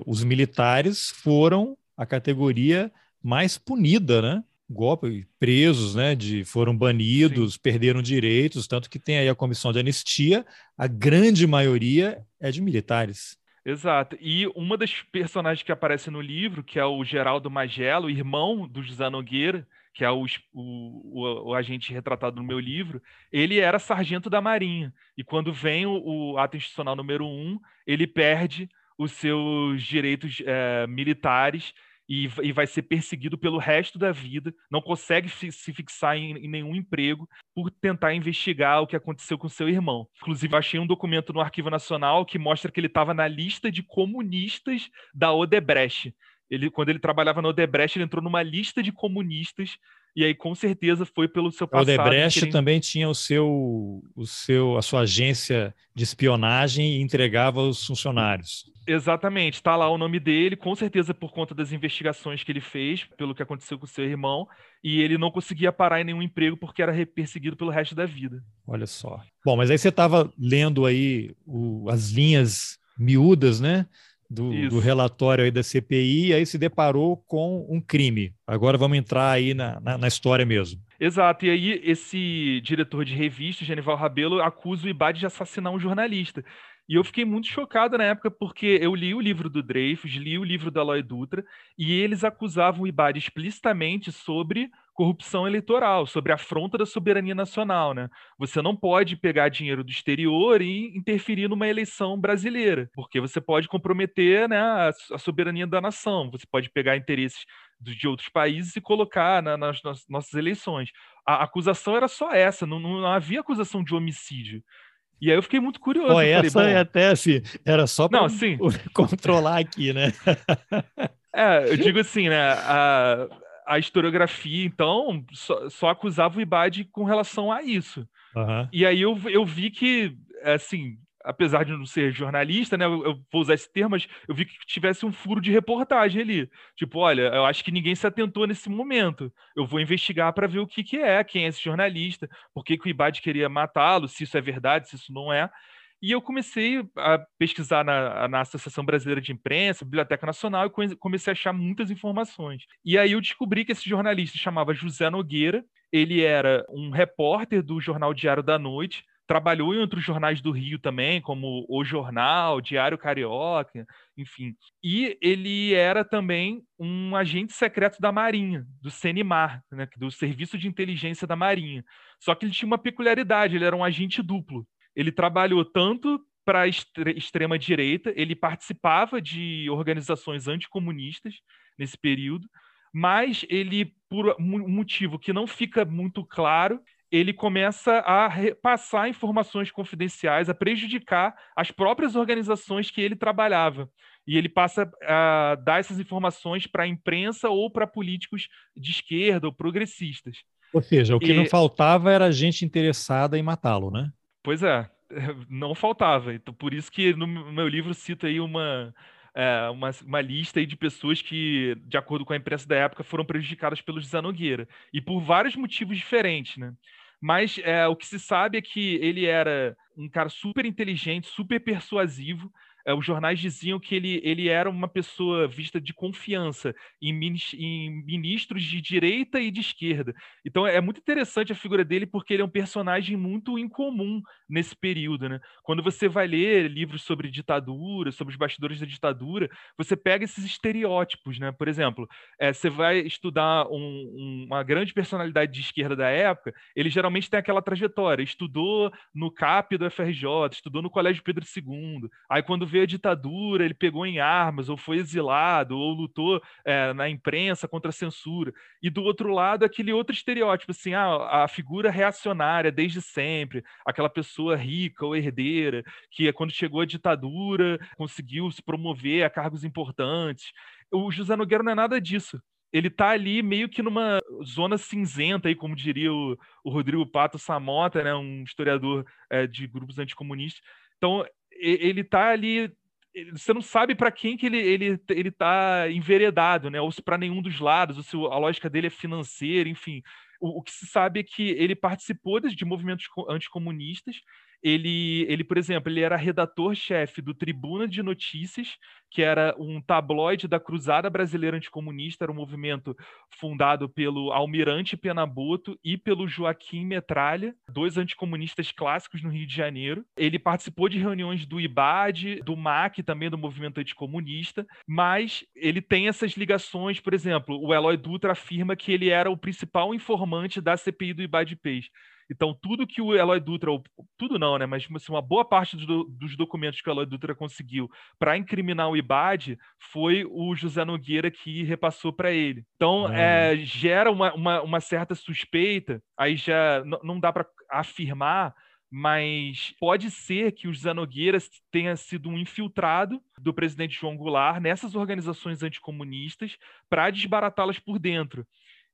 os militares foram a categoria mais punida, né? Golpe, presos, né? De, foram banidos, perderam direitos, tanto que tem aí a comissão de anistia, a grande maioria é de militares. Exato. E uma das personagens que aparece no livro, que é o Geraldo Magelo, irmão do José Nogueira, que é o, o, o- agente retratado no meu livro, ele era sargento da Marinha. E quando vem o, o ato institucional número um, ele perde os seus direitos eh, militares e, e vai ser perseguido pelo resto da vida, não consegue se fixar em, em, nenhum emprego por tentar investigar o que aconteceu com seu irmão. Inclusive, achei um documento no Arquivo Nacional que mostra que ele estava na lista de comunistas da Odebrecht. Ele, quando ele trabalhava na Odebrecht, ele entrou numa lista de comunistas e aí com certeza foi pelo seu passado. O Odebrecht ele... também tinha o seu, o seu, a sua agência de espionagem e entregava os funcionários. Exatamente, está lá o nome dele, com certeza por conta das investigações que ele fez, pelo que aconteceu com seu irmão, e ele não conseguia parar em nenhum emprego porque era perseguido pelo resto da vida. Olha só. Bom, mas aí você estava lendo aí o, as linhas miúdas, né? Do, do, relatório aí da CPI e aí se deparou com um crime. Agora vamos entrar aí na, na, na, história mesmo. Exato, e aí esse diretor de revista, Genival Rabelo, acusa o Ibad de assassinar um jornalista. E eu fiquei muito chocado na época porque eu li o livro do Dreyfus, li o livro da Aloy Dutra, e eles acusavam o Ibad explicitamente sobre corrupção eleitoral, sobre afronta da soberania nacional, né? Você não pode pegar dinheiro do exterior e interferir numa eleição brasileira, porque você pode comprometer né, a, soberania da nação, você pode pegar interesses de outros países e colocar na, nas, nas, nossas eleições. A acusação era só essa, não, não havia acusação de homicídio. E aí eu fiquei muito curioso. Pô, essa falei, é até assim, era só para [LAUGHS] controlar aqui, né? [LAUGHS] é, eu digo assim, né? A, a historiografia, então, só, só acusava o Ibad com relação a isso. Uhum. E aí eu, eu vi que, assim, apesar de não ser jornalista, né, eu, eu, vou usar esse termo, mas eu vi que tivesse um furo de reportagem ali. Tipo, olha, eu acho que ninguém se atentou nesse momento. Eu vou investigar para ver o que, que é, quem é esse jornalista, por que, que o Ibad queria matá-lo, se isso é verdade, se isso não é. E eu comecei a pesquisar na, na Associação Brasileira de Imprensa, Biblioteca Nacional, e comecei a achar muitas informações. E aí eu descobri que esse jornalista chamava José Nogueira, ele era um repórter do jornal Diário da Noite, trabalhou em outros jornais do Rio também, como O Jornal, Diário Carioca, enfim. E ele era também um agente secreto da Marinha, do CENIMAR, né, do Serviço de Inteligência da Marinha. Só que ele tinha uma peculiaridade, ele era um agente duplo. Ele trabalhou tanto para a extrema direita, ele participava de organizações anticomunistas nesse período, mas ele, por um motivo que não fica muito claro, ele começa a passar informações confidenciais, a prejudicar as próprias organizações que ele trabalhava. E ele passa a dar essas informações para a imprensa ou para políticos de esquerda ou progressistas. Ou seja, o que e... não faltava era gente interessada em matá-lo, né? Pois é, [LAUGHS] não faltava. Então, por isso que no meu livro cito aí uma, é, uma, uma, lista aí de pessoas que, de acordo com a imprensa da época, foram prejudicadas pelo José Nogueira. E por vários motivos diferentes, né? Mas é, o que se sabe é que ele era um cara super inteligente, super persuasivo, os jornais diziam que ele, ele era uma pessoa vista de confiança em, em, ministros de direita e de esquerda. Então é muito interessante a figura dele porque ele é um personagem muito incomum nesse período. Né? Quando você vai ler livros sobre ditadura, sobre os bastidores da ditadura, você pega esses estereótipos. Né? Por exemplo, é, você vai estudar um, uma grande personalidade de esquerda da época, ele geralmente tem aquela trajetória, estudou no CAP do FRJ, estudou no Colégio Pedro II, aí quando veio a ditadura, ele pegou em armas, ou foi exilado, ou lutou é, na imprensa contra a censura. E do outro lado, aquele outro estereótipo, assim, ah, a figura reacionária desde sempre, aquela pessoa rica ou herdeira, que quando chegou a ditadura conseguiu se promover a cargos importantes. O José Nogueira não é nada disso ele está ali meio que numa zona cinzenta, aí, como diria o, o Rodrigo Pato Samota, né, um historiador é, de grupos anticomunistas. Então, ele está ali você não sabe para quem que ele ele ele está enveredado, né? Ou se para nenhum dos lados, ou se a lógica dele é financeira, enfim. O, o, que se sabe é que ele participou de movimentos anticomunistas ele, ele, por exemplo, ele era redator-chefe do Tribuna de Notícias, que era um tabloide da Cruzada Brasileira Anticomunista, era um movimento fundado pelo Almirante Penaboto e pelo Joaquim Metralha, dois anticomunistas clássicos no Rio de Janeiro. Ele participou de reuniões do IBAD, do MAC, também do movimento anticomunista, mas ele tem essas ligações, por exemplo, o Eloy Dutra afirma que ele era o principal informante da CPI do Ibadipês. Então, tudo que o Eloy Dutra, tudo não, né? Mas assim, uma boa parte do, dos documentos que o Eloy Dutra conseguiu para incriminar o IBAD foi o José Nogueira que repassou para ele. Então, é, gera uma, uma, uma, certa suspeita, aí já não dá para afirmar, mas pode ser que o José Nogueira tenha sido um infiltrado do presidente João Goulart nessas organizações anticomunistas para desbaratá-las por dentro.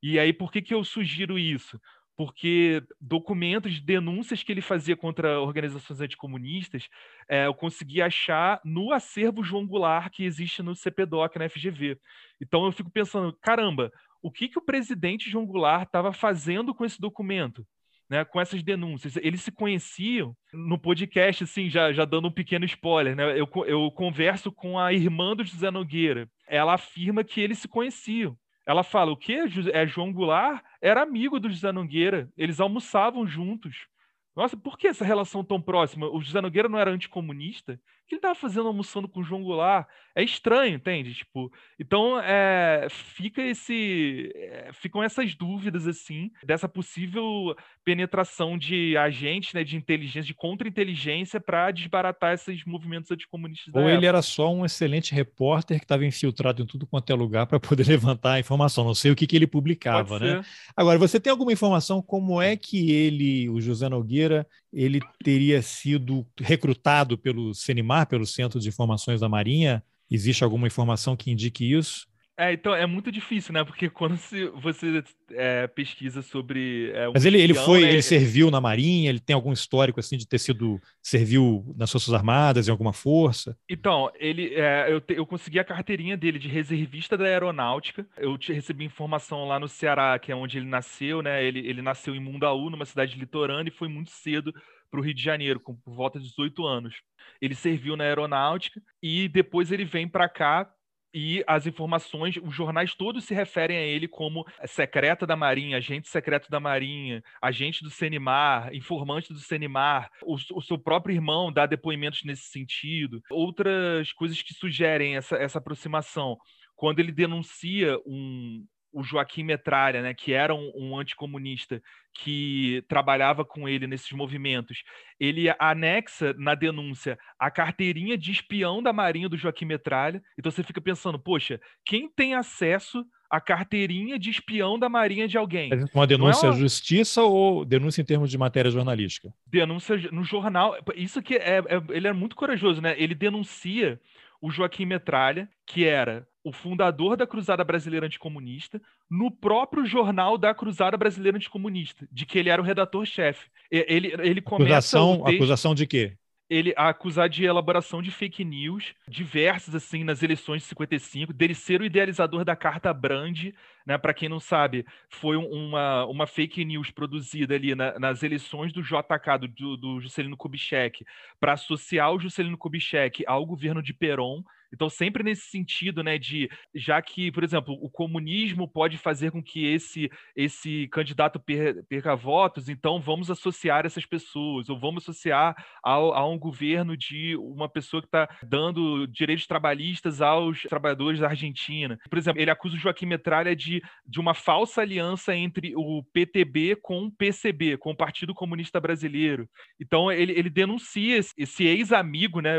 E aí, por que, que eu sugiro isso? Porque documentos de denúncias que ele fazia contra organizações anticomunistas é, eu consegui achar no acervo João Goulart que existe no CPDOC, na FGV. Então eu fico pensando, caramba, o que, que o presidente João Goulart estava fazendo com esse documento? Né, com essas denúncias. Eles se conheciam no podcast, assim, já, já dando um pequeno spoiler. Né, eu, eu converso com a irmã do José Nogueira. Ela afirma que eles se conheciam. Ela fala: o quê? É João Goulart era amigo do José Nogueira, eles almoçavam juntos. Nossa, por que essa relação tão próxima? O José Nogueira não era anticomunista? O que ele estava fazendo almoçando com o João Goulart? É estranho, entende? Tipo, então é, fica esse, é, ficam essas dúvidas assim dessa possível penetração de agentes, né, de inteligência, de contra-inteligência para desbaratar esses movimentos anticomunistas. Ou ele era só um excelente repórter que estava infiltrado em tudo quanto é lugar para poder [LAUGHS] levantar a informação. Não sei o que, que ele publicava, né? Agora, você tem alguma informação como é que ele, o José Nogueira, ele teria sido recrutado pelo CENIMAR, pelo Centro de Informações da Marinha? Existe alguma informação que indique isso? É, então é muito difícil, né? Porque quando [LAUGHS] se, você é, pesquisa sobre. É, um Mas ele, ele foi, né? ele serviu na Marinha, ele tem algum histórico assim de ter sido. serviu nas Forças Armadas, em alguma força? Então, ele é, eu, te, eu consegui a carteirinha dele de reservista da aeronáutica. Eu te, recebi informação lá no Ceará, que é onde ele nasceu, né? Ele, ele nasceu em Mundaú, numa cidade litorânea, e foi muito cedo para o Rio de Janeiro, com por volta de 18 anos. Ele serviu na aeronáutica e depois ele vem para cá e as informações, os jornais todos se referem a ele como secreta da Marinha, agente secreto da Marinha, agente do Senimar, informante do Senimar. O, o seu próprio irmão dá depoimentos nesse sentido. Outras coisas que sugerem essa, essa aproximação. Quando ele denuncia um, o Joaquim Metralha, né, que era um, um, anticomunista que trabalhava com ele nesses movimentos, ele anexa na denúncia a carteirinha de espião da Marinha do Joaquim Metralha. Então você fica pensando, poxa, quem tem acesso à carteirinha de espião da Marinha de alguém? Uma denúncia é uma... à justiça ou denúncia em termos de matéria jornalística? Denúncia no jornal. Isso que é, é ele é muito corajoso, né? Ele denuncia o Joaquim Metralha, que era o fundador da Cruzada Brasileira Anticomunista, no próprio jornal da Cruzada Brasileira Anticomunista, de que ele era o redator-chefe. Ele, ele começa acusação, texto, acusação de quê? Ele a acusar de elaboração de fake news, diversas assim nas eleições de 55, dele ser o idealizador da Carta Brand, né? Para quem não sabe, foi uma, uma fake news produzida ali na, nas eleições do JK, do, do Juscelino Kubitschek, para associar o Juscelino Kubitschek ao governo de Perón então, sempre nesse sentido, né, de já que, por exemplo, o comunismo pode fazer com que esse, esse candidato perca votos, então vamos associar essas pessoas, ou vamos associar ao, a um governo de uma pessoa que está dando direitos trabalhistas aos trabalhadores da Argentina. Por exemplo, ele acusa o Joaquim Metralha de, de uma falsa aliança entre o PTB com o PCB, com o Partido Comunista Brasileiro. Então, ele, ele denuncia esse, esse ex-amigo, né?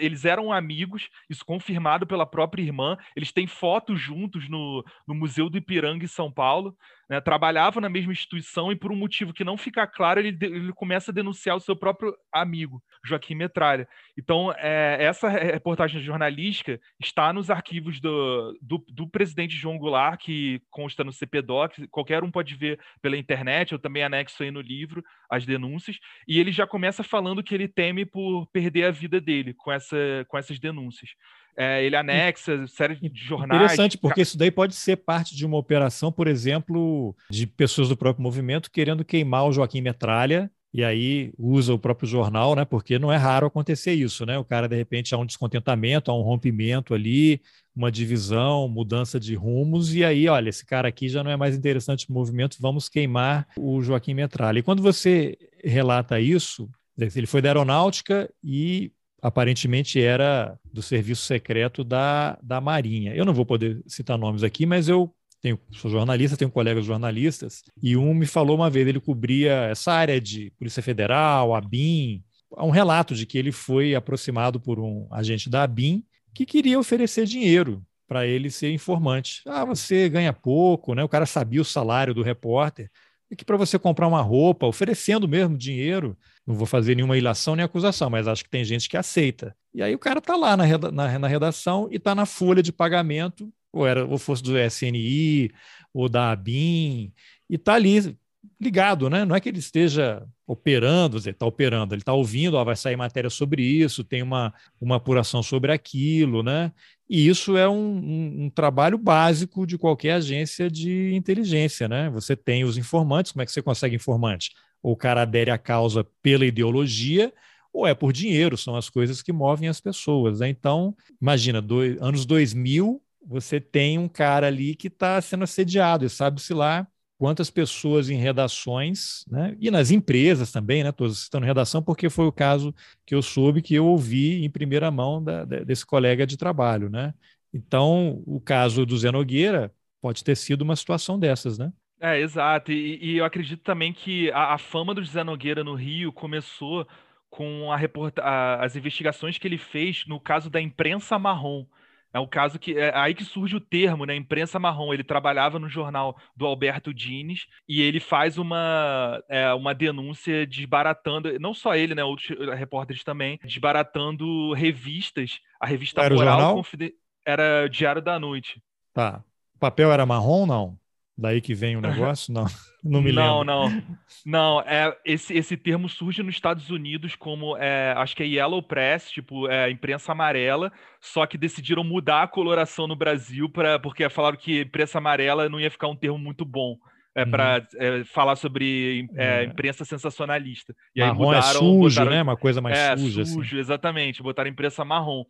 Eles eram amigos, isso confirmado pela própria irmã. Eles têm fotos juntos no, no Museu do Ipiranga, em São Paulo. Né? Trabalhavam na mesma instituição e, por um motivo que não fica claro, ele, ele começa a denunciar o seu próprio amigo, Joaquim Metralha. Então, é, essa reportagem jornalística está nos arquivos do, do, do, presidente João Goulart, que consta no CPDOC. Qualquer um pode ver pela internet, eu também anexo aí no livro as denúncias. E ele já começa falando que ele teme por perder a vida dele com, essa, com essas denúncias. É, ele anexa série de jornais. Interessante, porque isso daí pode ser parte de uma operação, por exemplo, de pessoas do próprio movimento querendo queimar o Joaquim Metralha e aí usa o próprio jornal, né? Porque não é raro acontecer isso, né? O cara, de repente, há um descontentamento, há um rompimento ali, uma divisão, mudança de rumos, e aí, olha, esse cara aqui já não é mais interessante no movimento, vamos queimar o Joaquim Metralha. E quando você relata isso, ele foi da aeronáutica e aparentemente era do serviço secreto da, da Marinha. Eu não vou poder citar nomes aqui, mas eu tenho, sou jornalista, tenho colegas jornalistas, e um me falou uma vez, ele cobria essa área de Polícia Federal, ABIN, um relato de que ele foi aproximado por um agente da ABIN que queria oferecer dinheiro para ele ser informante. Ah, você ganha pouco, né? O cara sabia o salário do repórter, e que para você comprar uma roupa, oferecendo mesmo dinheiro, não vou fazer nenhuma ilação nem acusação, mas acho que tem gente que aceita. E aí o cara está lá na, na, na redação e está na folha de pagamento, ou, era, ou fosse do SNI, ou da ABIN, e está ali ligado, né? Não é que ele esteja operando, ele está operando, ele está ouvindo, ó, vai sair matéria sobre isso, tem uma, uma apuração sobre aquilo, né? E isso é um, um, um, trabalho básico de qualquer agência de inteligência, né? Você tem os informantes, como é que você consegue informante? Ou o cara adere à causa pela ideologia, ou é por dinheiro, são as coisas que movem as pessoas. Né? Então, imagina, dois, anos 2000, você tem um cara ali que está sendo assediado, e sabe-se lá quantas pessoas em redações, né? e nas empresas também, né? Estou citando redação porque foi o caso que eu soube, que eu ouvi em primeira mão da, desse colega de trabalho. Né? Então, o caso do Zé Nogueira pode ter sido uma situação dessas, né? É, exato. E, e eu acredito também que a, a, fama do Zé Nogueira no Rio começou com a reporta a, as investigações que ele fez no caso da imprensa marrom. É o caso que é aí que surge o termo, né? Imprensa marrom. Ele trabalhava no jornal do Alberto Dines e ele faz uma, é, uma denúncia desbaratando, não só ele, né? Outros repórteres também, desbaratando revistas. A revista era Moral o jornal? Confide... era Diário da Noite. Tá. O papel era marrom, não? Daí que vem o negócio? Não, [LAUGHS] não me lembro. Não, não. Não, é, esse, esse termo surge nos Estados Unidos como, é, acho que é Yellow Press, tipo, é, imprensa amarela, só que decidiram mudar a coloração no Brasil pra, porque falaram que imprensa amarela não ia ficar um termo muito bom. É, para uhum. é, falar sobre é, é. imprensa sensacionalista. E marrom aí mudaram, é sujo, botaram, né? Uma coisa mais é, suja. sujo, assim. exatamente. Botaram imprensa marrom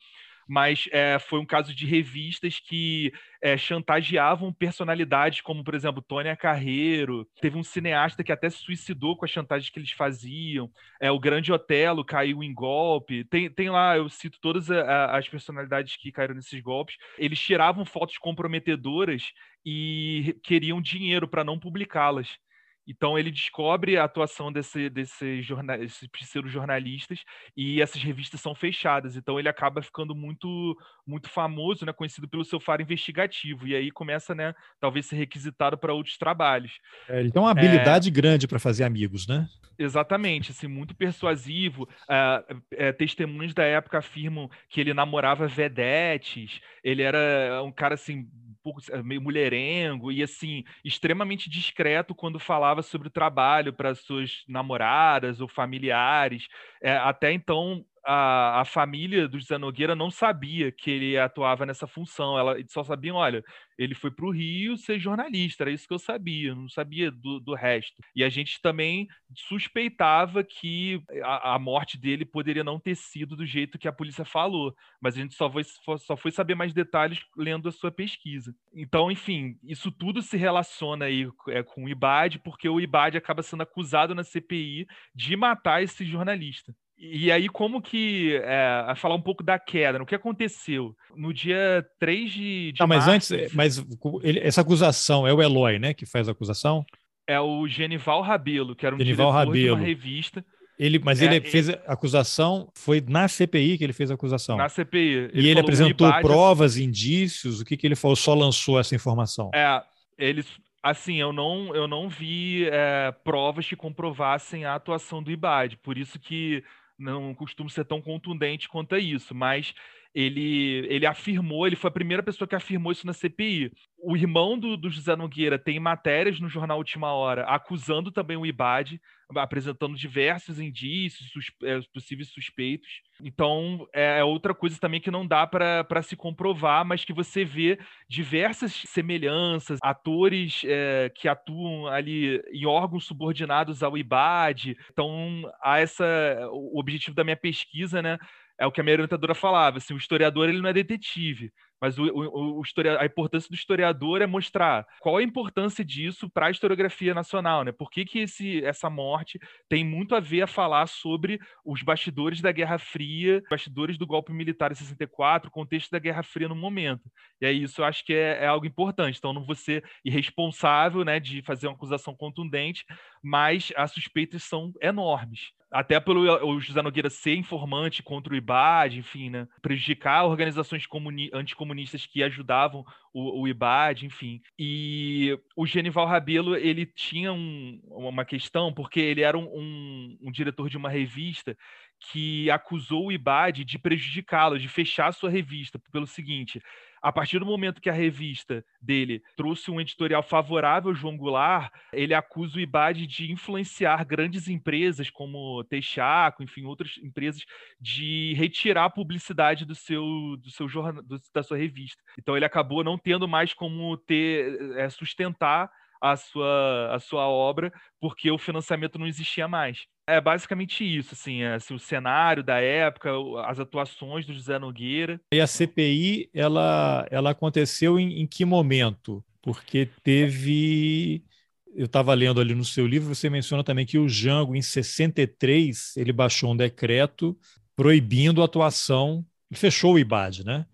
mas é, foi um caso de revistas que é, chantageavam personalidades como, por exemplo, Tônia Carreiro. Teve um cineasta que até se suicidou com as chantagens que eles faziam. É, o Grande Otelo caiu em golpe. Tem, tem lá, eu cito todas a, as personalidades que caíram nesses golpes. Eles tiravam fotos comprometedoras e queriam dinheiro para não publicá-las. Então ele descobre a atuação desse, desse jornal, desses pseudo-jornalistas e essas revistas são fechadas. Então ele acaba ficando muito muito famoso, né, conhecido pelo seu faro investigativo. E aí começa, né, talvez ser requisitado para outros trabalhos. É, ele tem uma habilidade é... grande para fazer amigos, né? Exatamente, assim, muito persuasivo. É, é, testemunhos da época afirmam que ele namorava vedetes, ele era um cara assim pouco eh, meio mulherengo e assim extremamente discreto quando falava sobre o trabalho para suas namoradas ou familiares. É, até então a, a família do José Nogueira não sabia que ele atuava nessa função. Ela só sabiam, olha, ele foi para o Rio ser jornalista, era isso que eu sabia, não sabia do, do resto. E a gente também suspeitava que a, a, morte dele poderia não ter sido do jeito que a polícia falou, mas a gente só foi, só foi saber mais detalhes lendo a sua pesquisa. Então, enfim, isso tudo se relaciona aí é, com o IBAD, porque o IBAD acaba sendo acusado na CPI de matar esse jornalista. E aí, como que. É, a falar um pouco da queda, o que aconteceu? No dia 3 de. de ah, mas março, antes, mas ele, essa acusação é o Eloy, né, que faz a acusação? É o Genival Rabelo, que era um Genival diretor Rabelo. de uma revista. Ele, mas é, ele fez a acusação, foi na CPI que ele fez a acusação. Na CPI. Ele e ele apresentou provas, indícios, o que, que ele falou? Só lançou essa informação? É, eles assim, eu não, eu não vi é, provas que comprovassem a atuação do IBAD, por isso que não costumo ser tão contundente quanto a isso, mas ele, ele afirmou, ele foi a primeira pessoa que afirmou isso na CPI. O irmão do, do José Nogueira tem matérias no jornal Última Hora acusando também o IBAD, apresentando diversos indícios, é, possíveis suspeitos. Então, é, é outra coisa também que não dá para se comprovar, mas que você vê diversas semelhanças, atores é, que atuam ali em órgãos subordinados ao IBAD. Então, há essa, o objetivo da minha pesquisa, né? É o que a minha orientadora falava, assim, o historiador ele não é detetive, Mas o, o, o a importância do historiador é mostrar qual a importância disso para a historiografia nacional, né? Por que, que esse, essa morte tem muito a ver a falar sobre os bastidores da Guerra Fria, bastidores do golpe militar em 64, o contexto da Guerra Fria no momento. E aí isso eu acho que é, é algo importante. Então não ser irresponsável, né, de fazer uma acusação contundente, mas as suspeitas são enormes até pelo o José Nogueira ser informante contra o IBAD, enfim, né? Prejudicar organizações anticomunistas que ajudavam o, o IBAD, enfim. E o Genival Rabelo, ele tinha um, uma questão, porque ele era um, um, um diretor de uma revista que acusou o IBAD de prejudicá-lo, de fechar sua revista, pelo seguinte: a partir do momento que a revista dele trouxe um editorial favorável ao João Goulart, ele acusa o IBAD de influenciar grandes empresas como Teixaco, enfim, outras empresas, de retirar a publicidade do seu, do seu jornal, do, da sua revista. Então ele acabou não tendo mais como ter é, sustentar a sua, a sua obra, porque o financiamento não existia mais. É basicamente isso, assim, é, assim, o cenário da época, as atuações do José Nogueira. E a CPI, ela, ela aconteceu em, em que momento? Porque teve eu estava lendo ali no seu livro, você menciona também que o Jango, em 63, ele baixou um decreto proibindo a atuação, fechou o IBAD, né?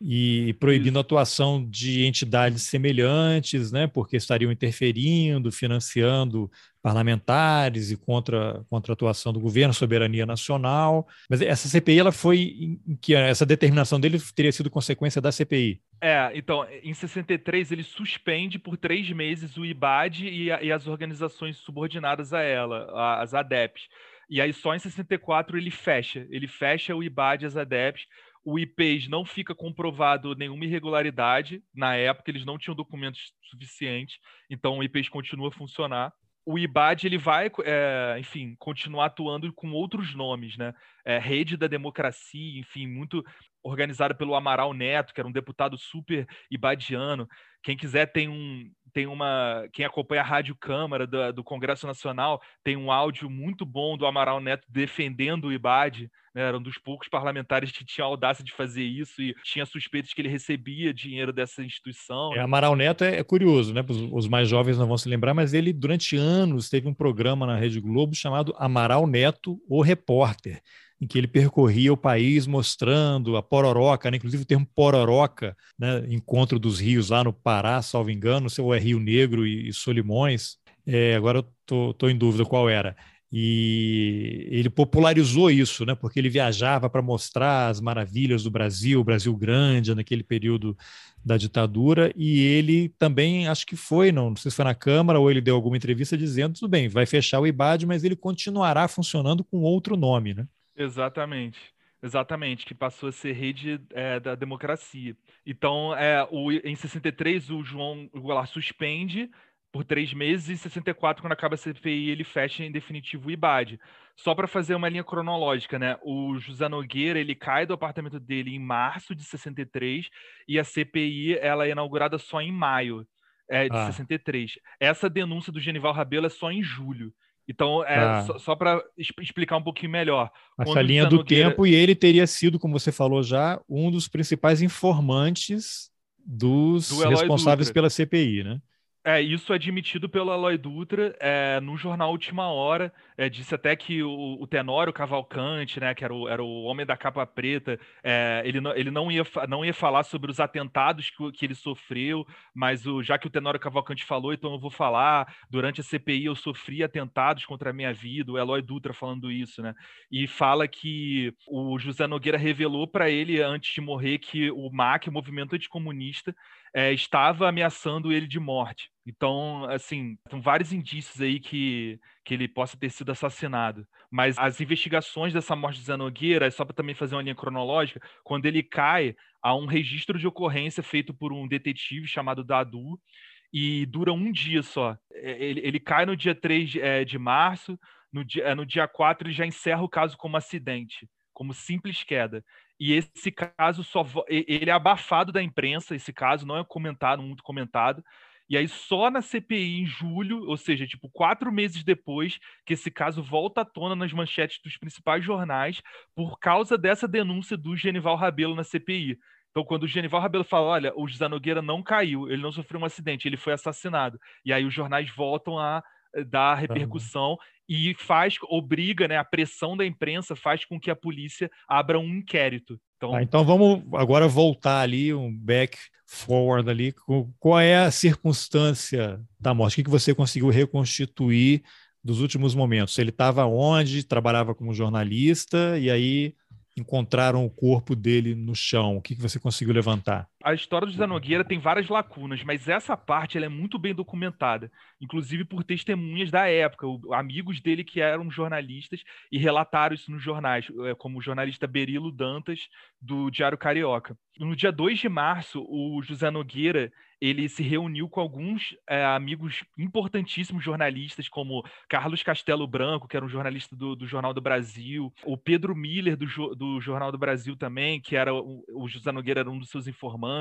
E proibindo a atuação de entidades semelhantes, né, porque estariam interferindo, financiando parlamentares e contra, contra a atuação do governo, soberania nacional. Mas essa CPI, ela foi em que essa determinação dele teria sido consequência da CPI. É, então, em 63 ele suspende por três meses o IBAD e, a, e as organizações subordinadas a ela, as ADEPs. E aí só em 64 ele fecha, ele fecha o IBAD e as ADEPs, o IPES não fica comprovado nenhuma irregularidade. Na época, eles não tinham documentos suficientes, então o IPES continua a funcionar. O IBAD ele vai, é, enfim, continuar atuando com outros nomes, né? É, Rede da Democracia, enfim, muito organizada pelo Amaral Neto, que era um deputado super ibadiano. Quem quiser tem um, tem uma. Quem acompanha a Rádio Câmara do, do Congresso Nacional tem um áudio muito bom do Amaral Neto defendendo o IBAD né, era um dos poucos parlamentares que tinha a audácia de fazer isso e tinha suspeitas que ele recebia dinheiro dessa instituição. É, Amaral Neto é, é curioso, né? Os, os, mais jovens não vão se lembrar, mas ele, durante anos, teve um programa na Rede Globo chamado Amaral Neto, o Repórter em que ele percorria o país mostrando a pororoca, né? inclusive o termo pororoca, né? encontro dos rios lá no Pará, salvo engano, se é Rio Negro e, e Solimões, é, agora eu estou em dúvida qual era. E ele popularizou isso, né? Porque ele viajava para mostrar as maravilhas do Brasil, o Brasil grande naquele período da ditadura, e ele também acho que foi, não, não sei se foi na Câmara ou ele deu alguma entrevista dizendo, tudo bem, vai fechar o IBAD, mas ele continuará funcionando com outro nome, né? Exatamente. Exatamente, que passou a ser rede é, da democracia. Então, é, o, em 63, o João Goulart suspende por três meses, e em 64, quando acaba a CPI, ele fecha em definitivo o IBAD. Só para fazer uma linha cronológica, né? O José Nogueira, ele cai do apartamento dele em março de 63 e a CPI ela é inaugurada só em maio é, de ah. 63. Essa denúncia do Genival Rabelo é só em julho. Então, é ah. só, só para explicar um pouquinho melhor. Essa linha do Nogueira... tempo, e ele teria sido, como você falou já, um dos principais informantes dos do responsáveis Dutra. pela CPI, né? É, isso é admitido pelo Aloy Dutra é, no jornal Última Hora. É, disse até que o, o Tenório Cavalcante, né, que era o, era o homem da capa preta, é, ele, não, ele não, ia, não ia falar sobre os atentados que, que ele sofreu, mas o, já que o Tenório Cavalcante falou, então eu vou falar. Durante a CPI eu sofri atentados contra a minha vida, o Eloy Dutra falando isso, né? E fala que o José Nogueira revelou para ele, antes de morrer, que o MAC, o Movimento Anticomunista, é, estava ameaçando ele de morte. Então, assim, são vários indícios aí que, que ele possa ter sido assassinado. Mas as investigações dessa morte de Zé Nogueira, só para também fazer uma linha cronológica, quando ele cai, há um registro de ocorrência feito por um detetive chamado Dadu, e dura um dia só. É, ele, ele cai no dia 3 é, de março, no dia, é, no dia 4 ele já encerra o caso como acidente, como simples queda. E esse caso só ele é abafado da imprensa, esse caso não é comentado, muito comentado. E aí só na CPI em julho, ou seja, tipo quatro meses depois, que esse caso volta à tona nas manchetes dos principais jornais por causa dessa denúncia do Genival Rabelo na CPI. Então, quando o Genival Rabelo fala, olha, o José Nogueira não caiu, ele não sofreu um acidente, ele foi assassinado. E aí os jornais voltam a dar repercussão uhum. e faz, obriga, né, a pressão da imprensa faz com que a polícia abra um inquérito. Então, ah, então vamos agora voltar ali, um back forward ali. Qual é a circunstância da morte? O que você conseguiu reconstituir dos últimos momentos? Ele estava onde? Trabalhava como jornalista e aí encontraram o corpo dele no chão? O que você conseguiu levantar? A história do José Nogueira tem várias lacunas, mas essa parte ela é muito bem documentada, inclusive por testemunhas da época, amigos dele que eram jornalistas e relataram isso nos jornais, é, como o jornalista Berilo Dantas, do Diário Carioca. No dia 2 de março, o José Nogueira ele se reuniu com alguns é, amigos importantíssimos jornalistas, como Carlos Castelo Branco, que era um jornalista do, do Jornal do Brasil, o Pedro Miller, do, do Jornal do Brasil também, que era o, o José Nogueira era um dos seus informantes,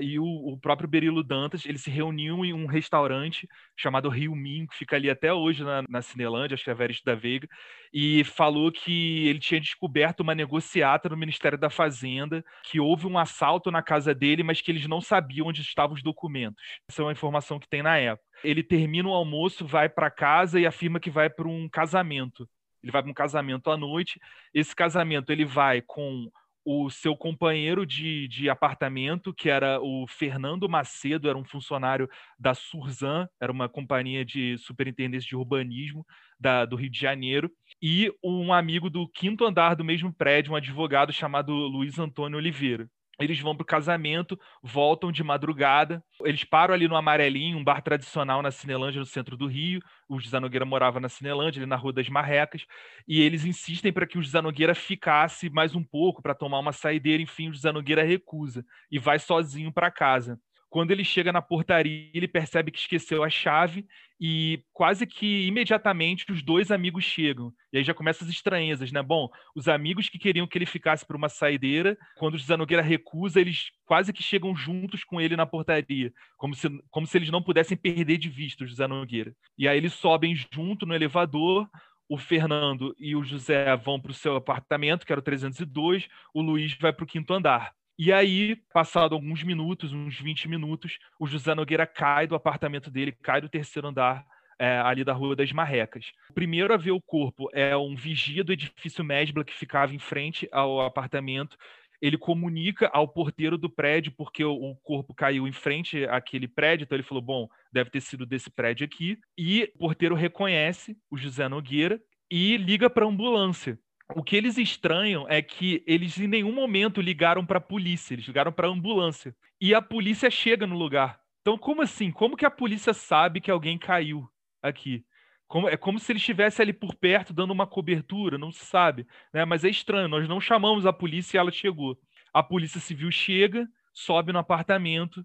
e o, o, próprio Berilo Dantas, eles se reuniam em um restaurante chamado Rio Minho, que fica ali até hoje na, na Cinelândia, acho que é a Veres da Veiga, e falou que ele tinha descoberto uma negociata no Ministério da Fazenda, que houve um assalto na casa dele, mas que eles não sabiam onde estavam os documentos. Essa é uma informação que tem na época. Ele termina o almoço, vai para casa e afirma que vai para um casamento. Ele vai para um casamento à noite. Esse casamento ele vai com o seu companheiro de, de apartamento, que era o Fernando Macedo, era um funcionário da Surzan, era uma companhia de superintendência de urbanismo da, do Rio de Janeiro, e um amigo do quinto andar do mesmo prédio, um advogado chamado Luiz Antônio Oliveira. Eles vão para o casamento, voltam de madrugada. Eles param ali no Amarelinho, um bar tradicional na Cinelândia, no centro do Rio. O José morava na Cinelândia, ali na Rua das Marrecas. E eles insistem para que o José ficasse mais um pouco para tomar uma saideira. Enfim, o José recusa e vai sozinho para casa. Quando ele chega na portaria, ele percebe que esqueceu a chave e quase que imediatamente os dois amigos chegam. E aí já começam as estranhezas, né? Bom, os amigos que queriam que ele ficasse por uma saideira, quando o José Nogueira recusa, eles quase que chegam juntos com ele na portaria, como se, como se eles não pudessem perder de vista o José Nogueira. E aí eles sobem junto no elevador, o Fernando e o José vão para o seu apartamento, que era o 302, o Luiz vai para o quinto andar. E aí, passado alguns minutos, uns 20 minutos, o José Nogueira cai do apartamento dele, cai do terceiro andar é, ali da Rua das Marrecas. O primeiro a ver o corpo é um vigia do edifício Mesbla que ficava em frente ao apartamento. Ele comunica ao porteiro do prédio, porque o, o corpo caiu em frente àquele prédio, então ele falou: bom, deve ter sido desse prédio aqui. E o porteiro reconhece o José Nogueira e liga para a ambulância o que eles estranham é que eles em nenhum momento ligaram para a polícia, eles ligaram para a ambulância. E a polícia chega no lugar. Então, como assim? Como que a polícia sabe que alguém caiu aqui? Como, é como se ele estivesse ali por perto dando uma cobertura, não se sabe. Né? Mas é estranho, nós não chamamos a polícia e ela chegou. A polícia civil chega, sobe no apartamento,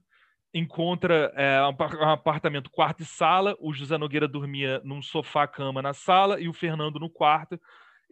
encontra é, um apartamento quarto e sala. O José Nogueira dormia num sofá-cama na sala e o Fernando no quarto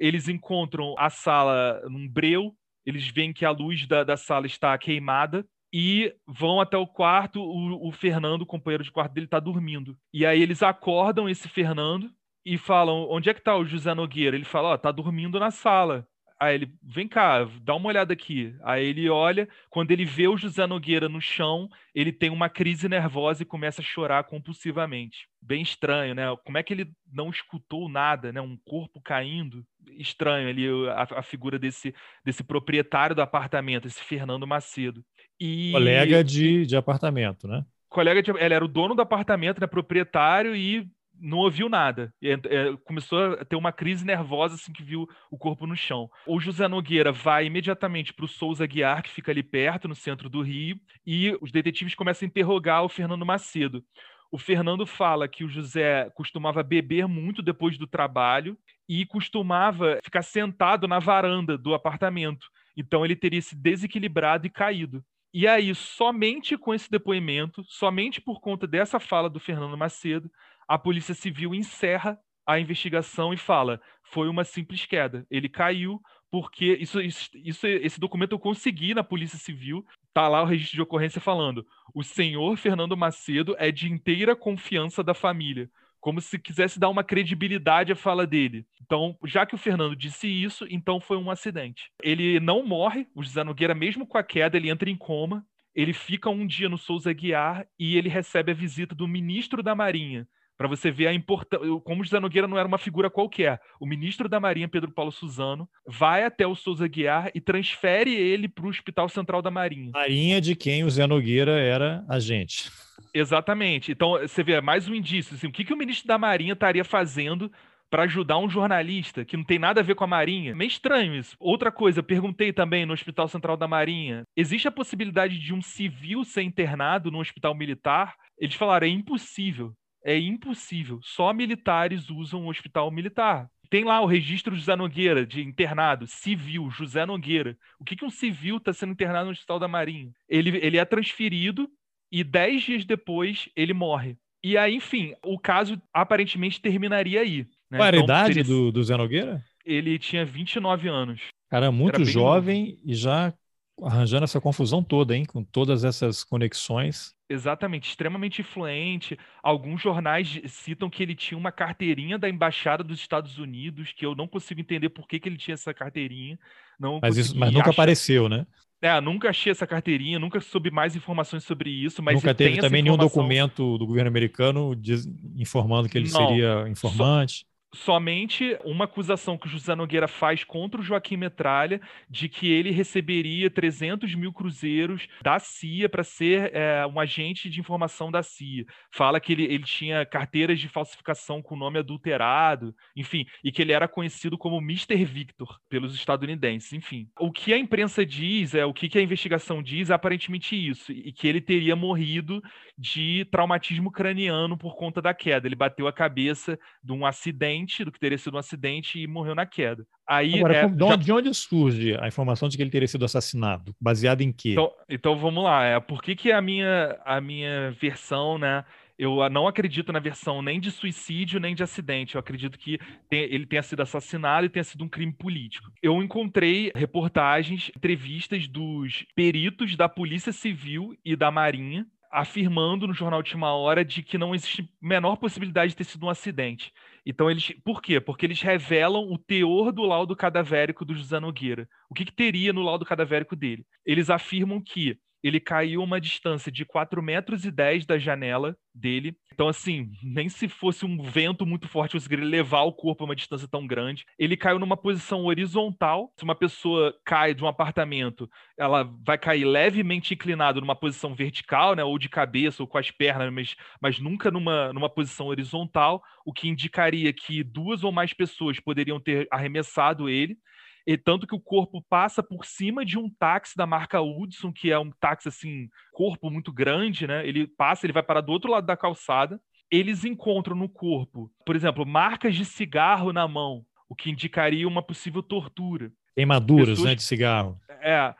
eles encontram a sala num breu, eles veem que a luz da, da sala está queimada e vão até o quarto. O, o Fernando, o companheiro de quarto dele, está dormindo. E aí eles acordam esse Fernando e falam: Onde é que está o José Nogueira? Ele fala: Ó, oh, dormindo na sala. Aí ele, vem cá, dá uma olhada aqui. Aí ele olha, quando ele vê o José Nogueira no chão, ele tem uma crise nervosa e começa a chorar compulsivamente. Bem estranho, né? Como é que ele não escutou nada, né? Um corpo caindo. Estranho ali a, a figura desse, desse proprietário do apartamento, esse Fernando Macedo. E... Colega de, de apartamento, né? Colega de, ele era o dono do apartamento, né? Proprietário e não ouviu nada. É, é, começou a ter uma crise nervosa assim que viu o corpo no chão. O José Nogueira vai imediatamente para o Souza Guiar, que fica ali perto, no centro do Rio, e os detetives começam a interrogar o Fernando Macedo. O Fernando fala que o José costumava beber muito depois do trabalho e costumava ficar sentado na varanda do apartamento. Então ele teria se desequilibrado e caído. E aí, somente com esse depoimento, somente por conta dessa fala do Fernando Macedo, a Polícia Civil encerra a investigação e fala: foi uma simples queda. Ele caiu porque isso, isso, esse documento eu consegui na Polícia Civil. Tá lá o registro de ocorrência falando: o senhor Fernando Macedo é de inteira confiança da família. como se quisesse dar uma credibilidade à fala dele. Então, já que o Fernando disse isso, então foi um acidente. Ele não morre, o José Nogueira, mesmo com a queda, ele entra em coma, ele fica um dia no Souza Guiar e ele recebe a visita do ministro da Marinha, para você ver a importância, como José Nogueira não era uma figura qualquer. O ministro da Marinha, Pedro Paulo Suzano, vai até o Souza Guiar e transfere ele para o Hospital Central da Marinha. Marinha de quem o Zé Nogueira era agente. Exatamente. Então, você vê, mais um indício. Assim, o que, que o ministro da Marinha estaria fazendo para ajudar um jornalista que não tem nada a ver com a Marinha. Meio estranho isso. Outra coisa, perguntei também no Hospital Central da Marinha: existe a possibilidade de um civil ser internado no hospital militar? Eles falaram: é impossível. É impossível. Só militares usam o hospital militar. Tem lá o registro José Nogueira, de internado, civil, José Nogueira. O que, que um civil está sendo internado no Hospital da Marinha? Ele, ele é transferido e dez dias depois ele morre. E aí, enfim, o caso aparentemente terminaria aí. Né? Qual era a então, idade seria... do, do Zé Nogueira? Ele tinha 29 anos. Cara, muito jovem novo. e já arranjando essa confusão toda, hein? Com todas essas conexões. Exatamente, extremamente influente. Alguns jornais citam que ele tinha uma carteirinha da Embaixada dos Estados Unidos, que eu não consigo entender por que, que ele tinha essa carteirinha. Não mas, isso, mas nunca achar... apareceu, né? É, nunca achei essa carteirinha, nunca soube mais informações sobre isso. Mas nunca teve também nenhum documento do governo americano diz, informando que ele não, seria informante. Só somente uma acusação que o José Nogueira faz contra o Joaquim Metralha de que ele receberia 300 mil cruzeiros da CIA para ser é, um agente de informação da CIA. Fala que ele, ele tinha carteiras de falsificação com nome adulterado, enfim, e que ele era conhecido como Mr. Victor pelos estadunidenses, enfim. O que a imprensa diz, é o que, que a investigação diz, é aparentemente isso, e que ele teria morrido de traumatismo craniano por conta da queda. Ele bateu a cabeça de um acidente acidente, do que teria sido um acidente e morreu na queda. Aí, Agora, é, de, onde, já... de onde surge a informação de que ele teria sido assassinado? Baseado em quê? Então, então vamos lá. É, por que, que a, minha, a minha versão, né? Eu não acredito na versão nem de suicídio nem de acidente. Eu acredito que tem, ele tenha sido assassinado e tenha sido um crime político. Eu encontrei reportagens, entrevistas dos peritos da Polícia Civil e da Marinha afirmando no jornal Última Hora de que não existe menor possibilidade de ter sido um acidente. Então eles, por quê? Porque eles revelam o teor do laudo cadavérico do José Nogueira. O que, que teria no laudo cadavérico dele? Eles afirmam que ele caiu uma distância de 4 metros e 10 da janela dele. Então, assim, nem se fosse um vento muito forte conseguiria levar o corpo a uma distância tão grande. Ele caiu numa posição horizontal. Se uma pessoa cai de um apartamento, ela vai cair levemente inclinado numa posição vertical, né? Ou de cabeça, ou com as pernas, mas, mas nunca numa, numa posição horizontal, o que indicaria que duas ou mais pessoas poderiam ter arremessado ele. E tanto que o corpo passa por cima de um táxi da marca Hudson, que é um táxi assim, corpo muito grande, né? Ele passa, ele vai parar do outro lado da calçada. Eles encontram no corpo, por exemplo, marcas de cigarro na mão, o que indicaria uma possível tortura. Queimaduras, Pessoas... né, de cigarro. É,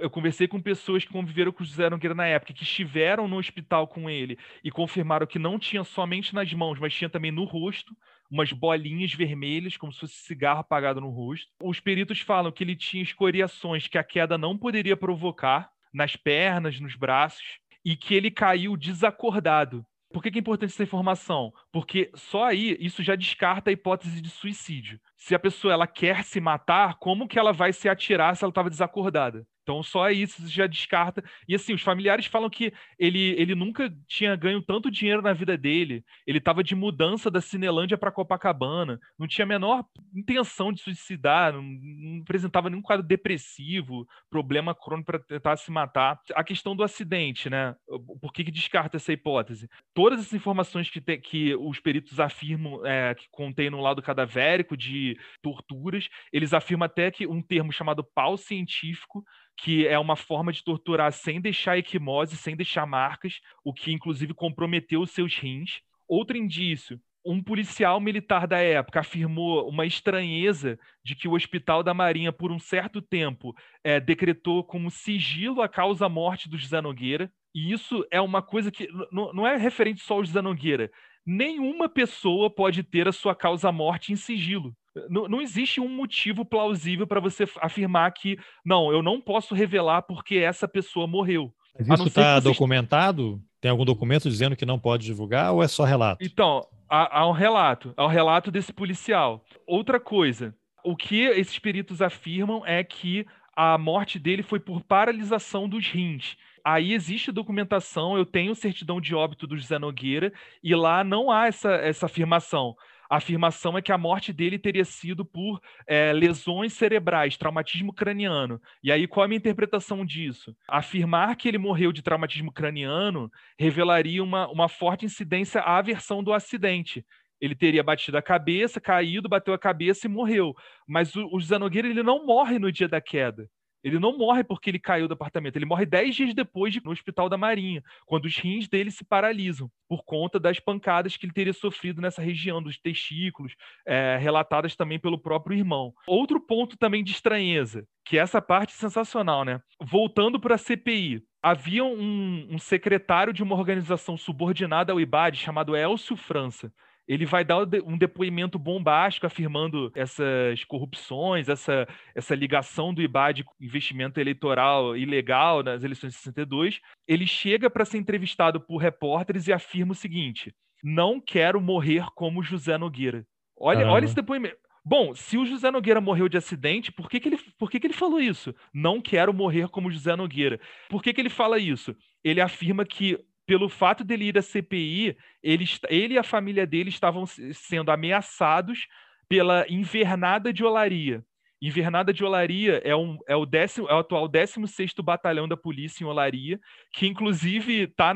eu conversei com pessoas que conviveram com o José Nogueira na época, que estiveram no hospital com ele e confirmaram que não tinha somente nas mãos, mas tinha também no rosto umas bolinhas vermelhas, como se fosse cigarro apagado no rosto. Os peritos falam que ele tinha escoriações que a queda não poderia provocar nas pernas, nos braços, e que ele caiu desacordado. Por que, que é importante essa informação? Porque só aí isso já descarta a hipótese de suicídio. Se a pessoa ela quer se matar, como que ela vai se atirar se ela estava desacordada? Então, só isso já descarta. E assim, os familiares falam que ele, ele nunca tinha ganho tanto dinheiro na vida dele. Ele estava de mudança da Cinelândia para Copacabana. Não tinha a menor intenção de suicidar, não, não apresentava nenhum quadro depressivo, problema crônico para tentar se matar. A questão do acidente, né? Por que, que descarta essa hipótese? Todas as informações que, te, que os peritos afirmam é, que contém no lado cadavérico de torturas, eles afirmam até que um termo chamado pau científico que é uma forma de torturar sem deixar equimose, sem deixar marcas, o que inclusive comprometeu os seus rins. Outro indício, um policial militar da época afirmou uma estranheza de que o Hospital da Marinha, por um certo tempo, é, decretou como sigilo a causa-morte do José Nogueira. E isso é uma coisa que não é referente só ao José Nogueira. Nenhuma pessoa pode ter a sua causa-morte em sigilo. Não, não existe um motivo plausível para você afirmar que, não, eu não posso revelar porque essa pessoa morreu. Mas isso está documentado? Tem algum documento dizendo que não pode divulgar ou é só relato? Então, Há, há um relato, há um relato desse policial. Outra coisa, o que esses peritos afirmam é que a morte dele foi por paralisação dos rins. Aí existe documentação, eu tenho certidão de óbito do José Nogueira, e lá não há essa, essa afirmação. A afirmação é que a morte dele teria sido por é, lesões cerebrais, traumatismo craniano. E aí, qual é a minha interpretação disso? Afirmar que ele morreu de traumatismo craniano revelaria uma, uma forte incidência à versão do acidente. Ele teria batido a cabeça, caído, bateu a cabeça e morreu. Mas o, o José Nogueira ele não morre no dia da queda. Ele não morre porque ele caiu do apartamento, ele morre dez dias depois de, no hospital da Marinha, quando os rins dele se paralisam, por conta das pancadas que ele teria sofrido nessa região, dos testículos, é, relatadas também pelo próprio irmão. Outro ponto também de estranheza, que essa parte é sensacional, né? Voltando para a CPI, havia um, um secretário de uma organização subordinada ao IBAD chamado Elcio França ele vai dar um depoimento bombástico afirmando essas corrupções, essa, essa ligação do IBAD com investimento eleitoral ilegal nas eleições de 62. Ele chega para ser entrevistado por repórteres e afirma o seguinte: não quero morrer como José Nogueira. Olha, olha esse depoimento. Bom, se o José Nogueira morreu de acidente, por que, que, ele, por que, que ele falou isso? Não quero morrer como José Nogueira. Por que, que ele fala isso? Ele afirma que pelo fato dele ir à CPI, ele, ele e a família dele estavam sendo ameaçados pela invernada de Olaria. Invernada de Olaria é, um, é, o, décimo, é o atual 16 Batalhão da Polícia em Olaria, que inclusive está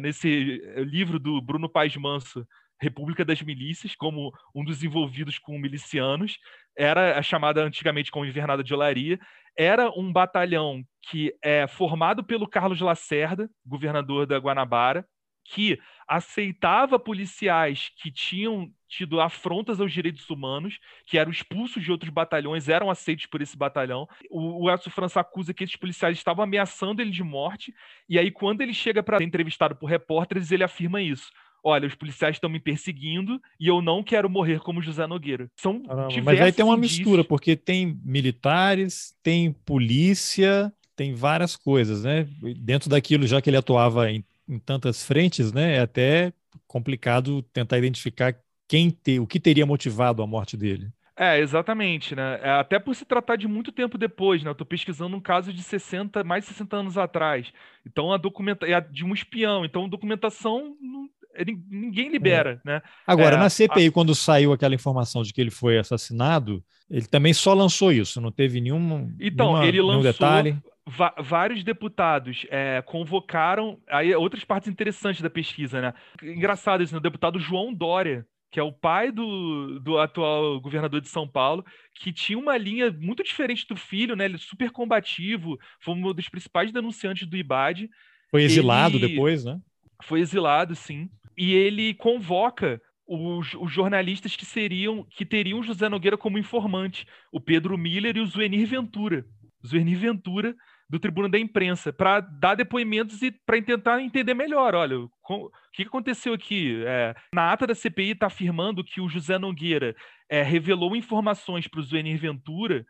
nesse livro do Bruno Paes Manso, República das Milícias, como um dos envolvidos com milicianos. Era chamada antigamente como Invernada de Olaria era um batalhão que é formado pelo Carlos Lacerda, governador da Guanabara, que aceitava policiais que tinham tido afrontas aos direitos humanos, que eram expulsos de outros batalhões, eram aceitos por esse batalhão. O, o Elcio França acusa que esses policiais estavam ameaçando ele de morte, e aí quando ele chega para ser entrevistado por repórteres, ele afirma isso olha, os policiais estão me perseguindo e eu não quero morrer como José Nogueira. São Caramba, Mas aí tem uma indícios. mistura, porque tem militares, tem polícia, tem várias coisas, né? Dentro daquilo, já que ele atuava em, em tantas frentes, né? É até complicado tentar identificar quem te, o que teria motivado a morte dele. É, exatamente, né? É, até por se tratar de muito tempo depois, né? Eu tô pesquisando um caso de 60, mais de 60 anos atrás. Então, a documenta é de um espião. Então, documentação ninguém libera, é. né? Agora, é, na CPI, a... quando saiu aquela informação de que ele foi assassinado, ele também só lançou isso, não teve nenhum, então, nenhuma, ele lançou nenhum detalhe. vários deputados é, convocaram. Aí, outras partes interessantes da pesquisa, né? Engraçado isso, né? o deputado João Dória, que é o pai do, do atual governador de São Paulo, que tinha uma linha muito diferente do filho, né? Ele é super combativo, foi um dos principais denunciantes do IBAD. Foi exilado ele... depois, né? Foi exilado, sim e ele convoca os, os, jornalistas que seriam que teriam José Nogueira como informante, o Pedro Miller e o Zuenir Ventura. Zuenir Ventura do Tribuna da Imprensa, para dar depoimentos e para tentar entender melhor. Olha, o que aconteceu aqui? É, na ata da CPI está afirmando que o José Nogueira é, revelou informações para o Zuenir Ventura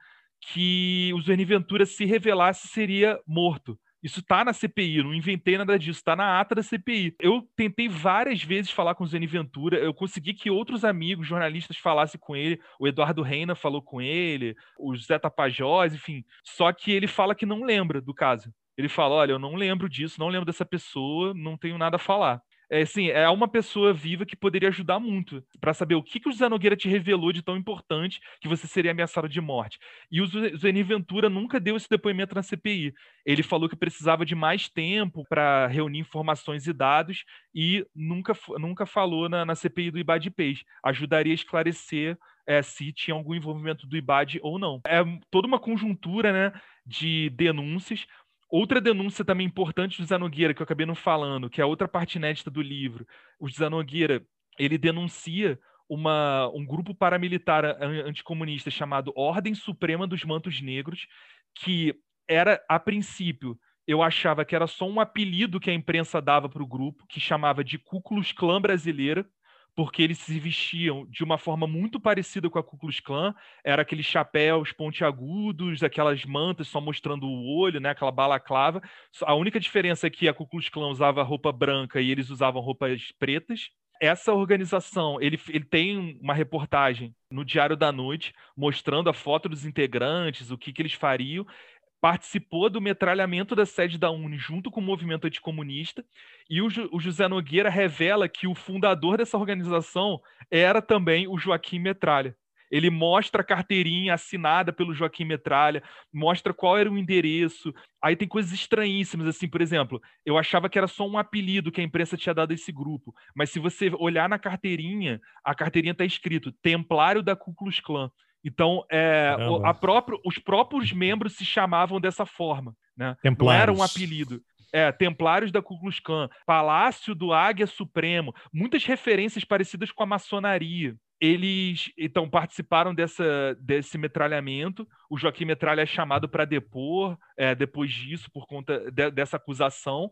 que o Zuenir Ventura, se revelasse, seria morto. Isso está na CPI, não inventei nada disso, está na ata da CPI. Eu tentei várias vezes falar com o Zeni Ventura, eu consegui que outros amigos, jornalistas, falassem com ele. O Eduardo Reina falou com ele, o José Tapajós, enfim. Só que ele fala que não lembra do caso. Ele fala: olha, eu não lembro disso, não lembro dessa pessoa, não tenho nada a falar é, assim, é uma pessoa viva que poderia ajudar muito para saber o que, que o José Nogueira te revelou de tão importante que você seria ameaçado de morte. E o Zeni Ventura nunca deu esse depoimento na CPI. Ele falou que precisava de mais tempo para reunir informações e dados e nunca, nunca falou na, na CPI do IBAD Peixe. Ajudaria a esclarecer é, se tinha algum envolvimento do IBAD ou não. É toda uma conjuntura né, de denúncias. Outra denúncia também importante do José Nogueira, que eu acabei não falando, que é outra parte inédita do livro. O José Nogueira, ele denuncia uma, um grupo paramilitar anticomunista chamado Ordem Suprema dos Mantos Negros, que era, a princípio, eu achava que era só um apelido que a imprensa dava para o grupo, que chamava de Klux Klan brasileira, porque eles se vestiam de uma forma muito parecida com a Ku Klux Klan, era aqueles chapéus pontiagudos, aquelas mantas só mostrando o olho, né, aquela balaclava. A única diferença é que a Ku Klux Klan usava roupa branca e eles usavam roupas pretas. Essa organização, ele, ele tem uma reportagem no Diário da Noite mostrando a foto dos integrantes, o que, que eles fariam participou do metralhamento da sede da Uni junto com o movimento anticomunista, e o, o, José Nogueira revela que o fundador dessa organização era também o Joaquim Metralha. Ele mostra a carteirinha assinada pelo Joaquim Metralha, mostra qual era o endereço. Aí tem coisas estranhíssimas, assim, por exemplo, eu achava que era só um apelido que a imprensa tinha dado a esse grupo, mas se você olhar na carteirinha, a carteirinha está escrito Templário da Ku Klux Klan. Então, é, o, próprio, os próprios membros se chamavam dessa forma, né? Não era um apelido. É, Templários da Ku Klux Klan, Palácio do Águia Supremo, muitas referências parecidas com a maçonaria. Eles então participaram dessa, desse metralhamento. O Joaquim Metralha é chamado para depor é, depois disso, por conta de, dessa acusação.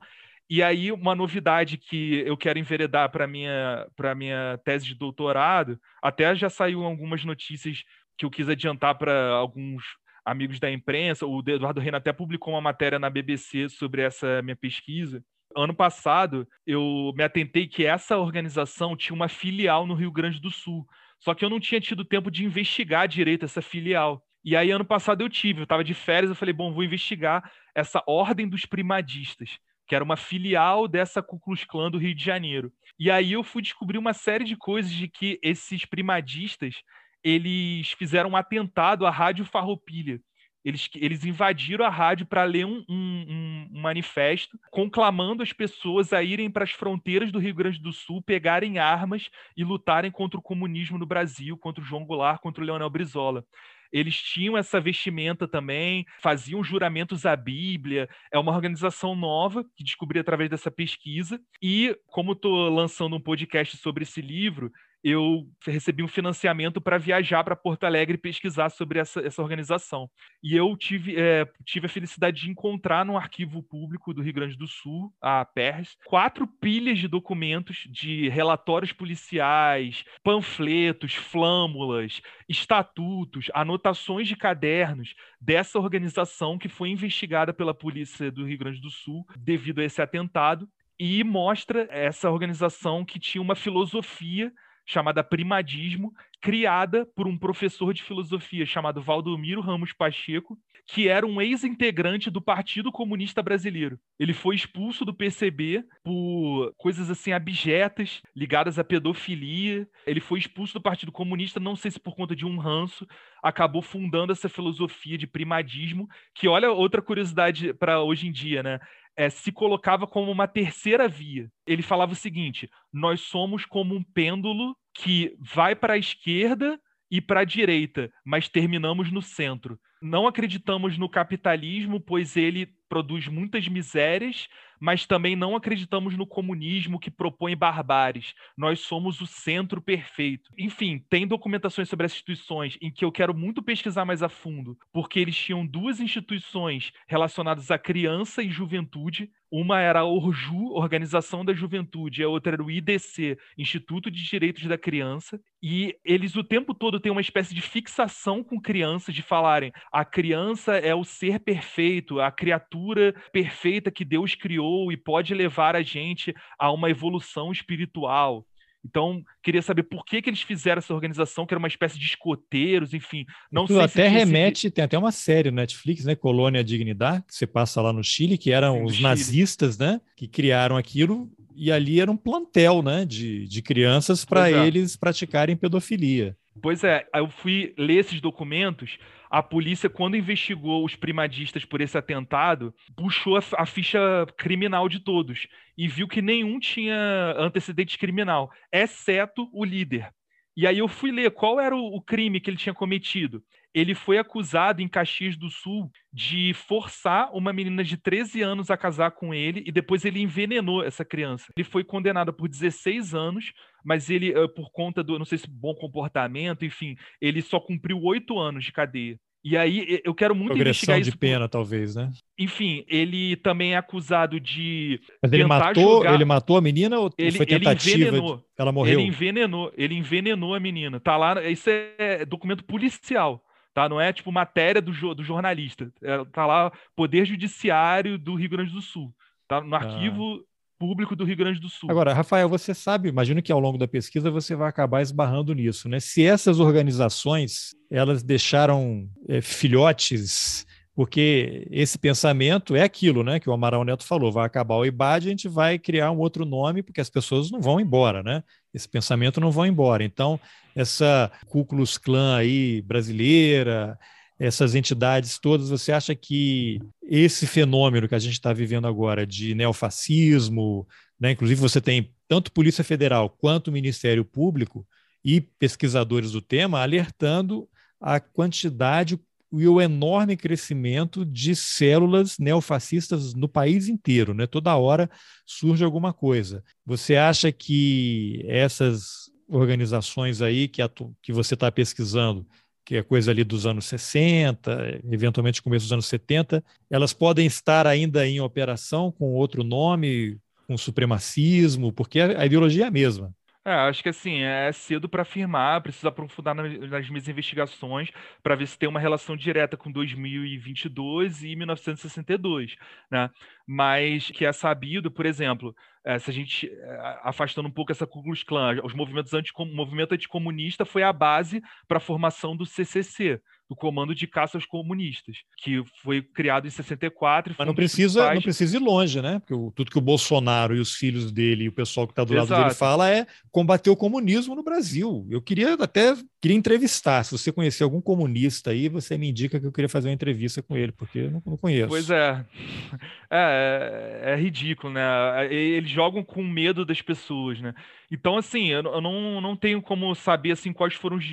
E aí, uma novidade que eu quero enveredar para minha para minha tese de doutorado, até já saiu algumas notícias que eu quis adiantar para alguns amigos da imprensa. O Eduardo Reina até publicou uma matéria na BBC sobre essa minha pesquisa. Ano passado, eu me atentei que essa organização tinha uma filial no Rio Grande do Sul. Só que eu não tinha tido tempo de investigar direito essa filial. E aí, ano passado, eu tive. Eu estava de férias, eu falei, bom, vou investigar essa Ordem dos Primadistas, que era uma filial dessa Ku Klux Klan do Rio de Janeiro. E aí eu fui descobrir uma série de coisas de que esses primadistas eles fizeram um atentado à Rádio Farroupilha. Eles, eles invadiram a rádio para ler um, um, um, manifesto conclamando as pessoas a irem para as fronteiras do Rio Grande do Sul, pegarem armas e lutarem contra o comunismo no Brasil, contra o João Goulart, contra o Leonel Brizola. Eles tinham essa vestimenta também, faziam juramentos à Bíblia. É uma organização nova que descobri através dessa pesquisa. E, como estou lançando um podcast sobre esse livro, eu recebi um financiamento para viajar para Porto Alegre e pesquisar sobre essa, essa organização. E eu tive, é, tive a felicidade de encontrar no arquivo público do Rio Grande do Sul, a PERS, quatro pilhas de documentos de relatórios policiais, panfletos, flâmulas, estatutos, anotações de cadernos dessa organização que foi investigada pela polícia do Rio Grande do Sul devido a esse atentado e mostra essa organização que tinha uma filosofia chamada Primadismo, criada por um professor de filosofia chamado Valdomiro Ramos Pacheco, que era um ex-integrante do Partido Comunista Brasileiro. Ele foi expulso do PCB por coisas assim abjetas, ligadas à pedofilia. Ele foi expulso do Partido Comunista, não sei se por conta de um ranço, acabou fundando essa filosofia de primadismo, que olha outra curiosidade para hoje em dia, né? É, se colocava como uma terceira via. Ele falava o seguinte: nós somos como um pêndulo que vai para a esquerda e para a direita, mas terminamos no centro. Não acreditamos no capitalismo, pois ele produz muitas misérias, mas também não acreditamos no comunismo que propõe barbáries. Nós somos o centro perfeito. Enfim, tem documentações sobre essas instituições em que eu quero muito pesquisar mais a fundo, porque eles tinham duas instituições relacionadas à criança e juventude, uma era a Orju, Organização da Juventude, e a outra era o IDC, Instituto de Direitos da Criança. E eles o tempo todo têm uma espécie de fixação com crianças, de falarem a criança é o ser perfeito, a criatura perfeita que Deus criou e pode levar a gente a uma evolução espiritual. Então, queria saber por que, que eles fizeram essa organização, que era uma espécie de escoteiros, enfim. Não Tudo sei até remete, tem até uma série no Netflix, né? Colônia Dignidade, que você passa lá no Chile, que eram Sim, os nazistas, né? Que criaram aquilo, e ali era um plantel, né? De, de crianças para é. eles praticarem pedofilia. Pois é, eu fui ler esses documentos a polícia, quando investigou os primadistas por esse atentado, puxou a, ficha criminal de todos e viu que nenhum tinha antecedente criminal, exceto o líder. E aí eu fui ler qual era o crime que ele tinha cometido. Ele foi acusado em Caxias do Sul de forçar uma menina de 13 anos a casar com ele e depois ele envenenou essa criança. Ele foi condenado por 16 anos, mas ele, por conta do, não sei se bom comportamento, enfim, ele só cumpriu oito anos de cadeia. E aí eu quero muito Progressão investigar de pena, talvez, né? Enfim, ele também é acusado de. Mas ele matou, julgar... ele matou a menina ou ele, foi tentativa? Ele envenenou. De... Ela morreu. Ele envenenou, ele envenenou a menina. Tá lá, isso é documento policial. Tá? Não é tipo matéria do, do jornalista. É, tá lá Poder Judiciário do Rio Grande do Sul. Tá no ah. arquivo público do Rio Grande do Sul. Agora, Rafael, você sabe, imagino que ao longo da pesquisa você vai acabar esbarrando nisso, né? Se essas organizações elas deixaram é, filhotes porque esse pensamento é aquilo, né, que o Amaral Neto falou, vai acabar o IBAD, a gente vai criar um outro nome, porque as pessoas não vão embora, né? Esse pensamento não vai embora. Então, essa Ku Klan aí brasileira, essas entidades todas, você acha que esse fenômeno que a gente está vivendo agora de neofascismo, né, inclusive você tem tanto Polícia Federal quanto Ministério Público e pesquisadores do tema alertando a quantidade, e o enorme crescimento de células neofascistas no país inteiro, né? Toda hora surge alguma coisa. Você acha que essas organizações aí que, que você está pesquisando, que é coisa ali dos anos 60, eventualmente começo dos anos 70, elas podem estar ainda em operação com outro nome, com supremacismo, porque a ideologia é a mesma. É, acho que assim, é cedo para afirmar, preciso aprofundar nas minhas investigações para ver se tem uma relação direta com 2022 e 1962, né? Mas que é sabido, por exemplo, é, se a gente é, afastando um pouco essa Ku Klux Klan, os movimentos anti, o movimento anticomunista foi a base para a formação do CCC, do Comando de Caça aos Comunistas, que foi criado em 64. Mas não precisa, principais... não precisa ir longe, né? Porque o, tudo que o Bolsonaro e os filhos dele e o pessoal que está do Exato. lado dele fala é combater o comunismo no Brasil. Eu queria até queria entrevistar. Se você conhecer algum comunista aí, você me indica que eu queria fazer uma entrevista com ele, porque eu não, não conheço. Pois é. [LAUGHS] é. É, é ridículo, né? Eles jogam com medo das pessoas, né? Então, assim, eu, eu não, não tenho como saber assim quais foram os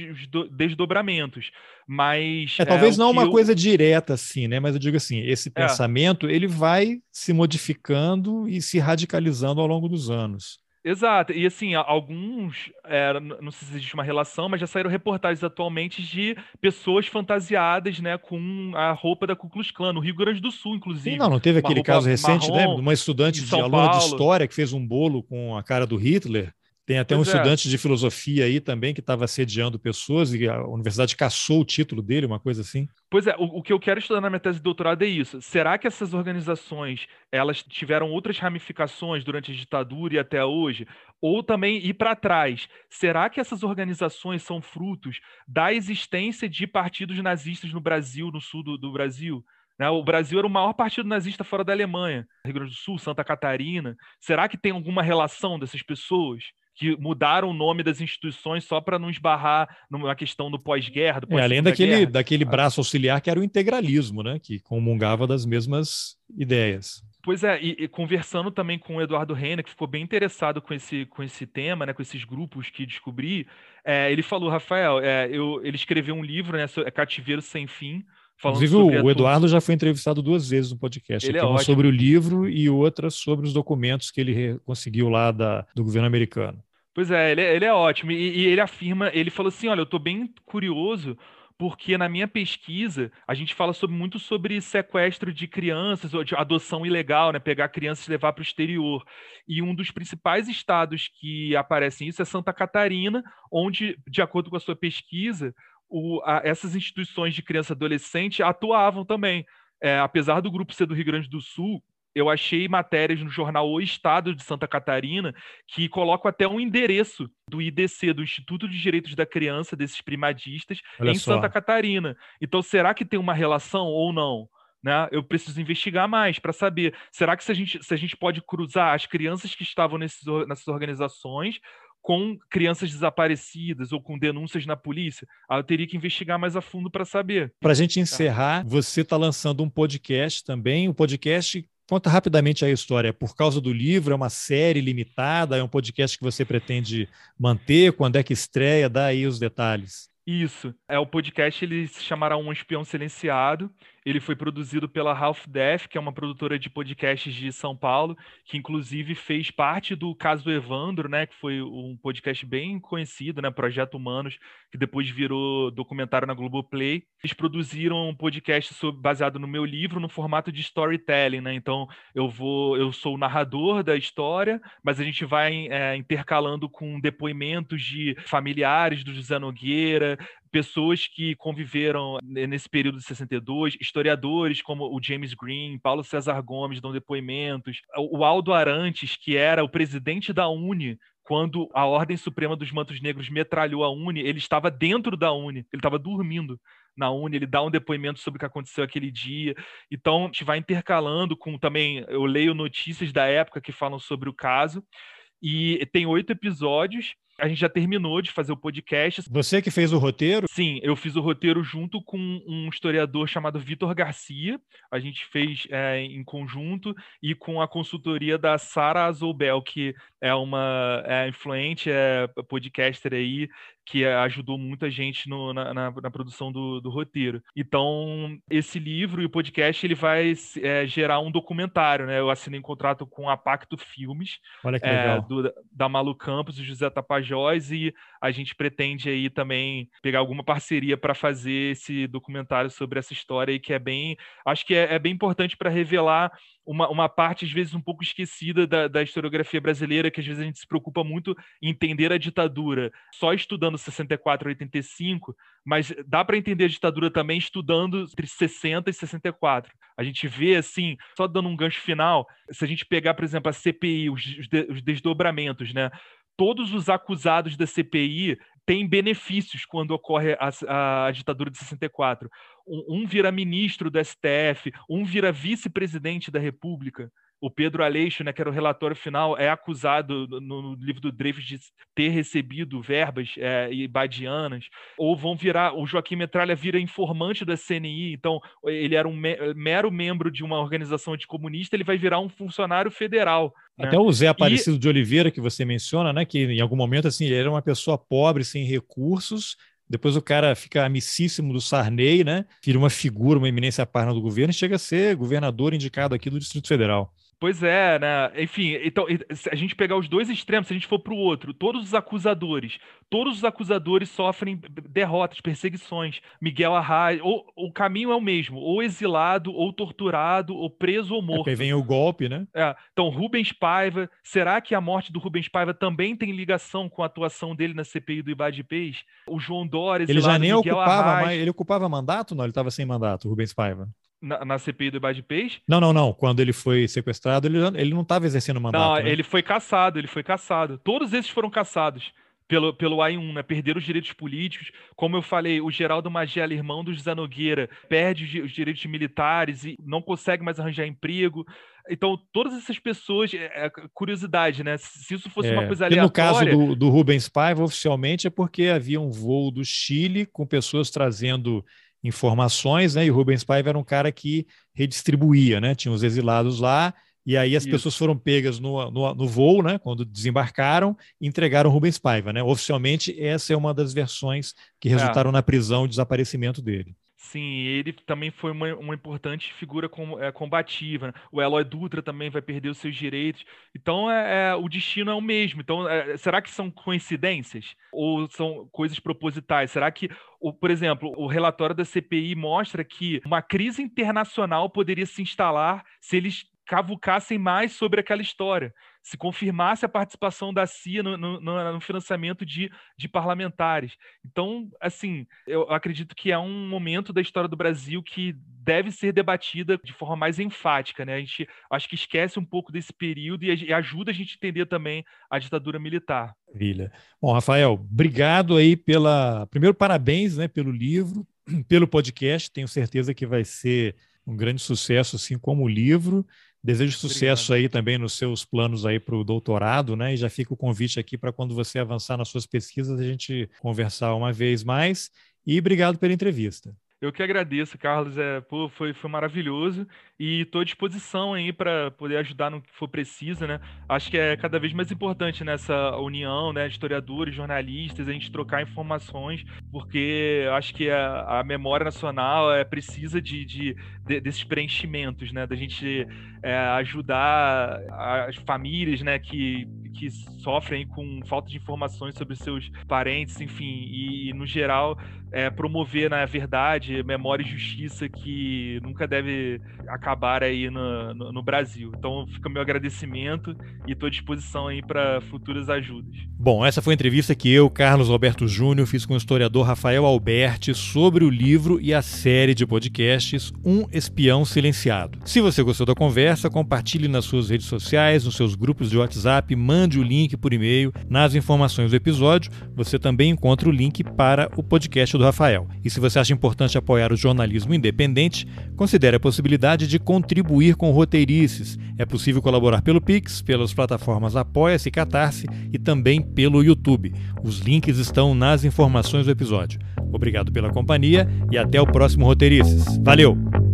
desdobramentos, mas é, talvez é, não uma eu... coisa direta assim, né? Mas eu digo assim, esse é. pensamento ele vai se modificando e se radicalizando ao longo dos anos. Exato, e assim, alguns, é, não sei se existe uma relação, mas já saíram reportagens atualmente de pessoas fantasiadas, né, com a roupa da Ku Klux Klan, no Rio Grande do Sul, inclusive. Não, não teve aquele caso recente, né, uma estudante de, de aluna de história que fez um bolo com a cara do Hitler? Tem até pois um é. estudante de filosofia aí também que estava assediando pessoas e a universidade caçou o título dele, uma coisa assim. Pois é, o, o, que eu quero estudar na minha tese de doutorado é isso. Será que essas organizações elas tiveram outras ramificações durante a ditadura e até hoje? Ou também ir para trás? Será que essas organizações são frutos da existência de partidos nazistas no Brasil, no sul do, do Brasil? Né? O Brasil era o maior partido nazista fora da Alemanha, Rio Grande do Sul, Santa Catarina. Será que tem alguma relação dessas pessoas? Que mudaram o nome das instituições só para não esbarrar numa questão do pós-guerra. Pós é, além daquele, daquele braço auxiliar que era o integralismo, né? que comungava das mesmas ideias. Pois é, e, e, conversando também com o Eduardo Reina, que ficou bem interessado com esse, com esse tema, né, com esses grupos que descobri, é, ele falou, Rafael, é, eu, ele escreveu um livro, né, é Cativeiro Sem Fim, Inclusive, o Eduardo já foi entrevistado duas vezes no podcast. Ele é uma sobre o livro e outra sobre os documentos que ele conseguiu lá da, do governo americano. Pois é, ele, é, ele é ótimo. E, e, ele afirma, ele falou assim: olha, eu estou bem curioso, porque na minha pesquisa a gente fala sobre, muito sobre sequestro de crianças, ou de adoção ilegal, né? Pegar crianças e levar para o exterior. E um dos principais estados que aparecem isso é Santa Catarina, onde, de acordo com a sua pesquisa, o, a, essas instituições de criança e adolescente atuavam também. É, apesar do grupo ser do Rio Grande do Sul, eu achei matérias no jornal O Estado de Santa Catarina que colocam até um endereço do IDC, do Instituto de Direitos da Criança, desses primadistas, Olha em só. Santa Catarina. Então, será que tem uma relação ou não? Né? Eu preciso investigar mais para saber. Será que se a, gente, se a gente pode cruzar as crianças que estavam nesses, nessas organizações com crianças desaparecidas ou com denúncias na polícia? Ah, eu teria que investigar mais a fundo para saber. Para a gente encerrar, você está lançando um podcast também, um podcast Conta rapidamente a história. Por causa do livro, é uma série limitada, é um podcast que você pretende manter? Quando é que estreia? Dá aí os detalhes. Isso. É o podcast, se chamará Um Espião Silenciado. Ele foi produzido pela Half Death, que é uma produtora de podcasts de São Paulo, que inclusive fez parte do caso Evandro, né, que foi um podcast bem conhecido, né, Projeto Humanos, que depois virou documentário na Globoplay. Eles produziram um podcast sobre, baseado no meu livro, no formato de storytelling, né? Então eu vou, eu sou o narrador da história, mas a gente vai é, intercalando com depoimentos de familiares do José Nogueira, pessoas que conviveram nesse período de 62, historiadores como o James Green, Paulo César Gomes dão depoimentos, o Aldo Arantes, que era o presidente da UNE quando a Ordem Suprema dos Mantos Negros metralhou a Uni, ele estava dentro da Uni, ele estava dormindo na Uni, ele dá um depoimento sobre o que aconteceu aquele dia. Então, a gente vai intercalando com também, eu leio notícias da época que falam sobre o caso, e tem oito episódios a gente já terminou de fazer o podcast. Você que fez o roteiro? Sim, eu fiz o roteiro junto com um historiador chamado Vitor Garcia. A gente fez é, em conjunto e com a consultoria da Sara Azobel, que é uma é, influente é, podcaster aí que ajudou muita gente no, na, na, na, produção do, do, roteiro. Então, esse livro e o podcast ele vai é, gerar um documentário, né? Eu assinei um contrato com a Pacto Filmes, Olha que legal. É, do, da Malu Campos e José Tapajós, e a gente pretende aí também pegar alguma parceria para fazer esse documentário sobre essa história aí, que é bem. Acho que é, é bem importante para revelar uma, uma parte, às vezes, um pouco esquecida da, da, historiografia brasileira, que às vezes a gente se preocupa muito em entender a ditadura só estudando 64 e 85, mas dá para entender a ditadura também estudando entre 60 e 64. A gente vê, assim, só dando um gancho final, se a gente pegar, por exemplo, a CPI, os, os desdobramentos, né? Todos os acusados da CPI têm benefícios quando ocorre a, a ditadura de 64 um, vira ministro do STF, um vira vice-presidente da República. O Pedro Aleixo, né, que era o relatório final, é acusado no, no livro do Dreyfus de ter recebido verbas é, ibadianas, ou vão virar, o Joaquim Metralha vira informante da CNI, então ele era um mero membro de uma organização anticomunista, ele vai virar um funcionário federal. Né? Até o Zé Aparecido e... de Oliveira, que você menciona, né, que em algum momento assim, ele era uma pessoa pobre, sem recursos, depois o cara fica amicíssimo do Sarney, né? Vira uma figura, uma eminência parna do governo e chega a ser governador indicado aqui do Distrito Federal. Pois é, né? Enfim, então, se a gente pegar os dois extremos, se a gente for para o outro, todos os acusadores, todos os acusadores sofrem derrotas, perseguições. Miguel Arraes, ou, o caminho é o mesmo, ou exilado, ou torturado, ou preso ou é, morto. É, vem o golpe, né? É, então, Rubens Paiva, será que a morte do Rubens Paiva também tem ligação com a atuação dele na CPI do Ibadipês? O João Dória, ele já nem Miguel ocupava, Arraes... ele ocupava mandato? Não, ele estava sem mandato, o Rubens Paiva. Na, na, CPI do Ibad Peixe? Não, não, não. Quando ele foi sequestrado, ele, ele não estava exercendo mandato. Não, né? ele foi caçado, ele foi caçado. Todos esses foram caçados pelo, pelo AI1, né? Perderam os direitos políticos. Como eu falei, o Geraldo Magela, irmão do José Nogueira, perde os direitos militares e não consegue mais arranjar emprego. Então, todas essas pessoas, é, é curiosidade, né? Se isso fosse é, uma coisa aleatória... no caso do, do Rubens Paiva, oficialmente é porque havia um voo do Chile com pessoas trazendo informações, né? E o Rubens Paiva era um cara que redistribuía, né? Tinha os exilados lá, e aí as Isso. pessoas foram pegas no, no, no, voo, né? Quando desembarcaram, e entregaram o Rubens Paiva, né? Oficialmente, essa é uma das versões que é. resultaram é. na prisão e desaparecimento dele. Sim, ele também foi uma, uma importante figura com, é, combativa. Né? O Eloy Dutra também vai perder os seus direitos. Então, é, é o destino é o mesmo. Então, é, será que são coincidências? Ou são coisas propositais? Será que, o, por exemplo, o relatório da CPI mostra que uma crise internacional poderia se instalar se eles cavucassem mais sobre aquela história se confirmasse a participação da CIA no, no, no, financiamento de, de parlamentares. Então, assim, eu acredito que é um momento da história do Brasil que deve ser debatida de forma mais enfática, né? A gente acho que esquece um pouco desse período e, e ajuda a gente a entender também a ditadura militar. Maravilha. Bom, Rafael, obrigado aí pela. Primeiro, parabéns né, pelo livro, [CLEARS THROAT] pelo podcast. Tenho certeza que vai ser um grande sucesso, assim como o livro. Desejo sucesso Obrigado. aí também nos seus planos aí para o doutorado, né? E já fica o convite aqui para quando você avançar nas suas pesquisas a gente conversar uma vez mais. E obrigado pela entrevista. Eu que agradeço, Carlos. É, pô, foi, foi maravilhoso e estou à disposição aí para poder ajudar no que for preciso, né? Acho que é cada vez mais importante nessa união, né? Historiadores, jornalistas, a gente trocar informações, porque acho que a, a memória nacional é, precisa de, de, de, desses preenchimentos, né? Da gente é, ajudar as famílias, né? Que que sofrem com falta de informações sobre seus parentes, enfim, e, e no geral é, promover na verdade, memória e justiça que nunca deve acabar aí no, no, no Brasil. Então fica meu agradecimento e estou à disposição aí para futuras ajudas. Bom, essa foi a entrevista que eu, Carlos Alberto Júnior, fiz com o historiador Rafael Alberti sobre o livro e a série de podcasts Um Espião Silenciado. Se você gostou da conversa, compartilhe nas suas redes sociais, nos seus grupos de WhatsApp, mande o link por e-mail. Nas informações do episódio, você também encontra o link para o podcast do Rafael. E se você acha importante apoiar o jornalismo independente, considere a possibilidade de contribuir com roteirices. É possível colaborar pelo Pix, pelas plataformas Apoia-se e Catarse e também pelo YouTube. Os links estão nas informações do episódio. Obrigado pela companhia e até o próximo Roteirices. Valeu!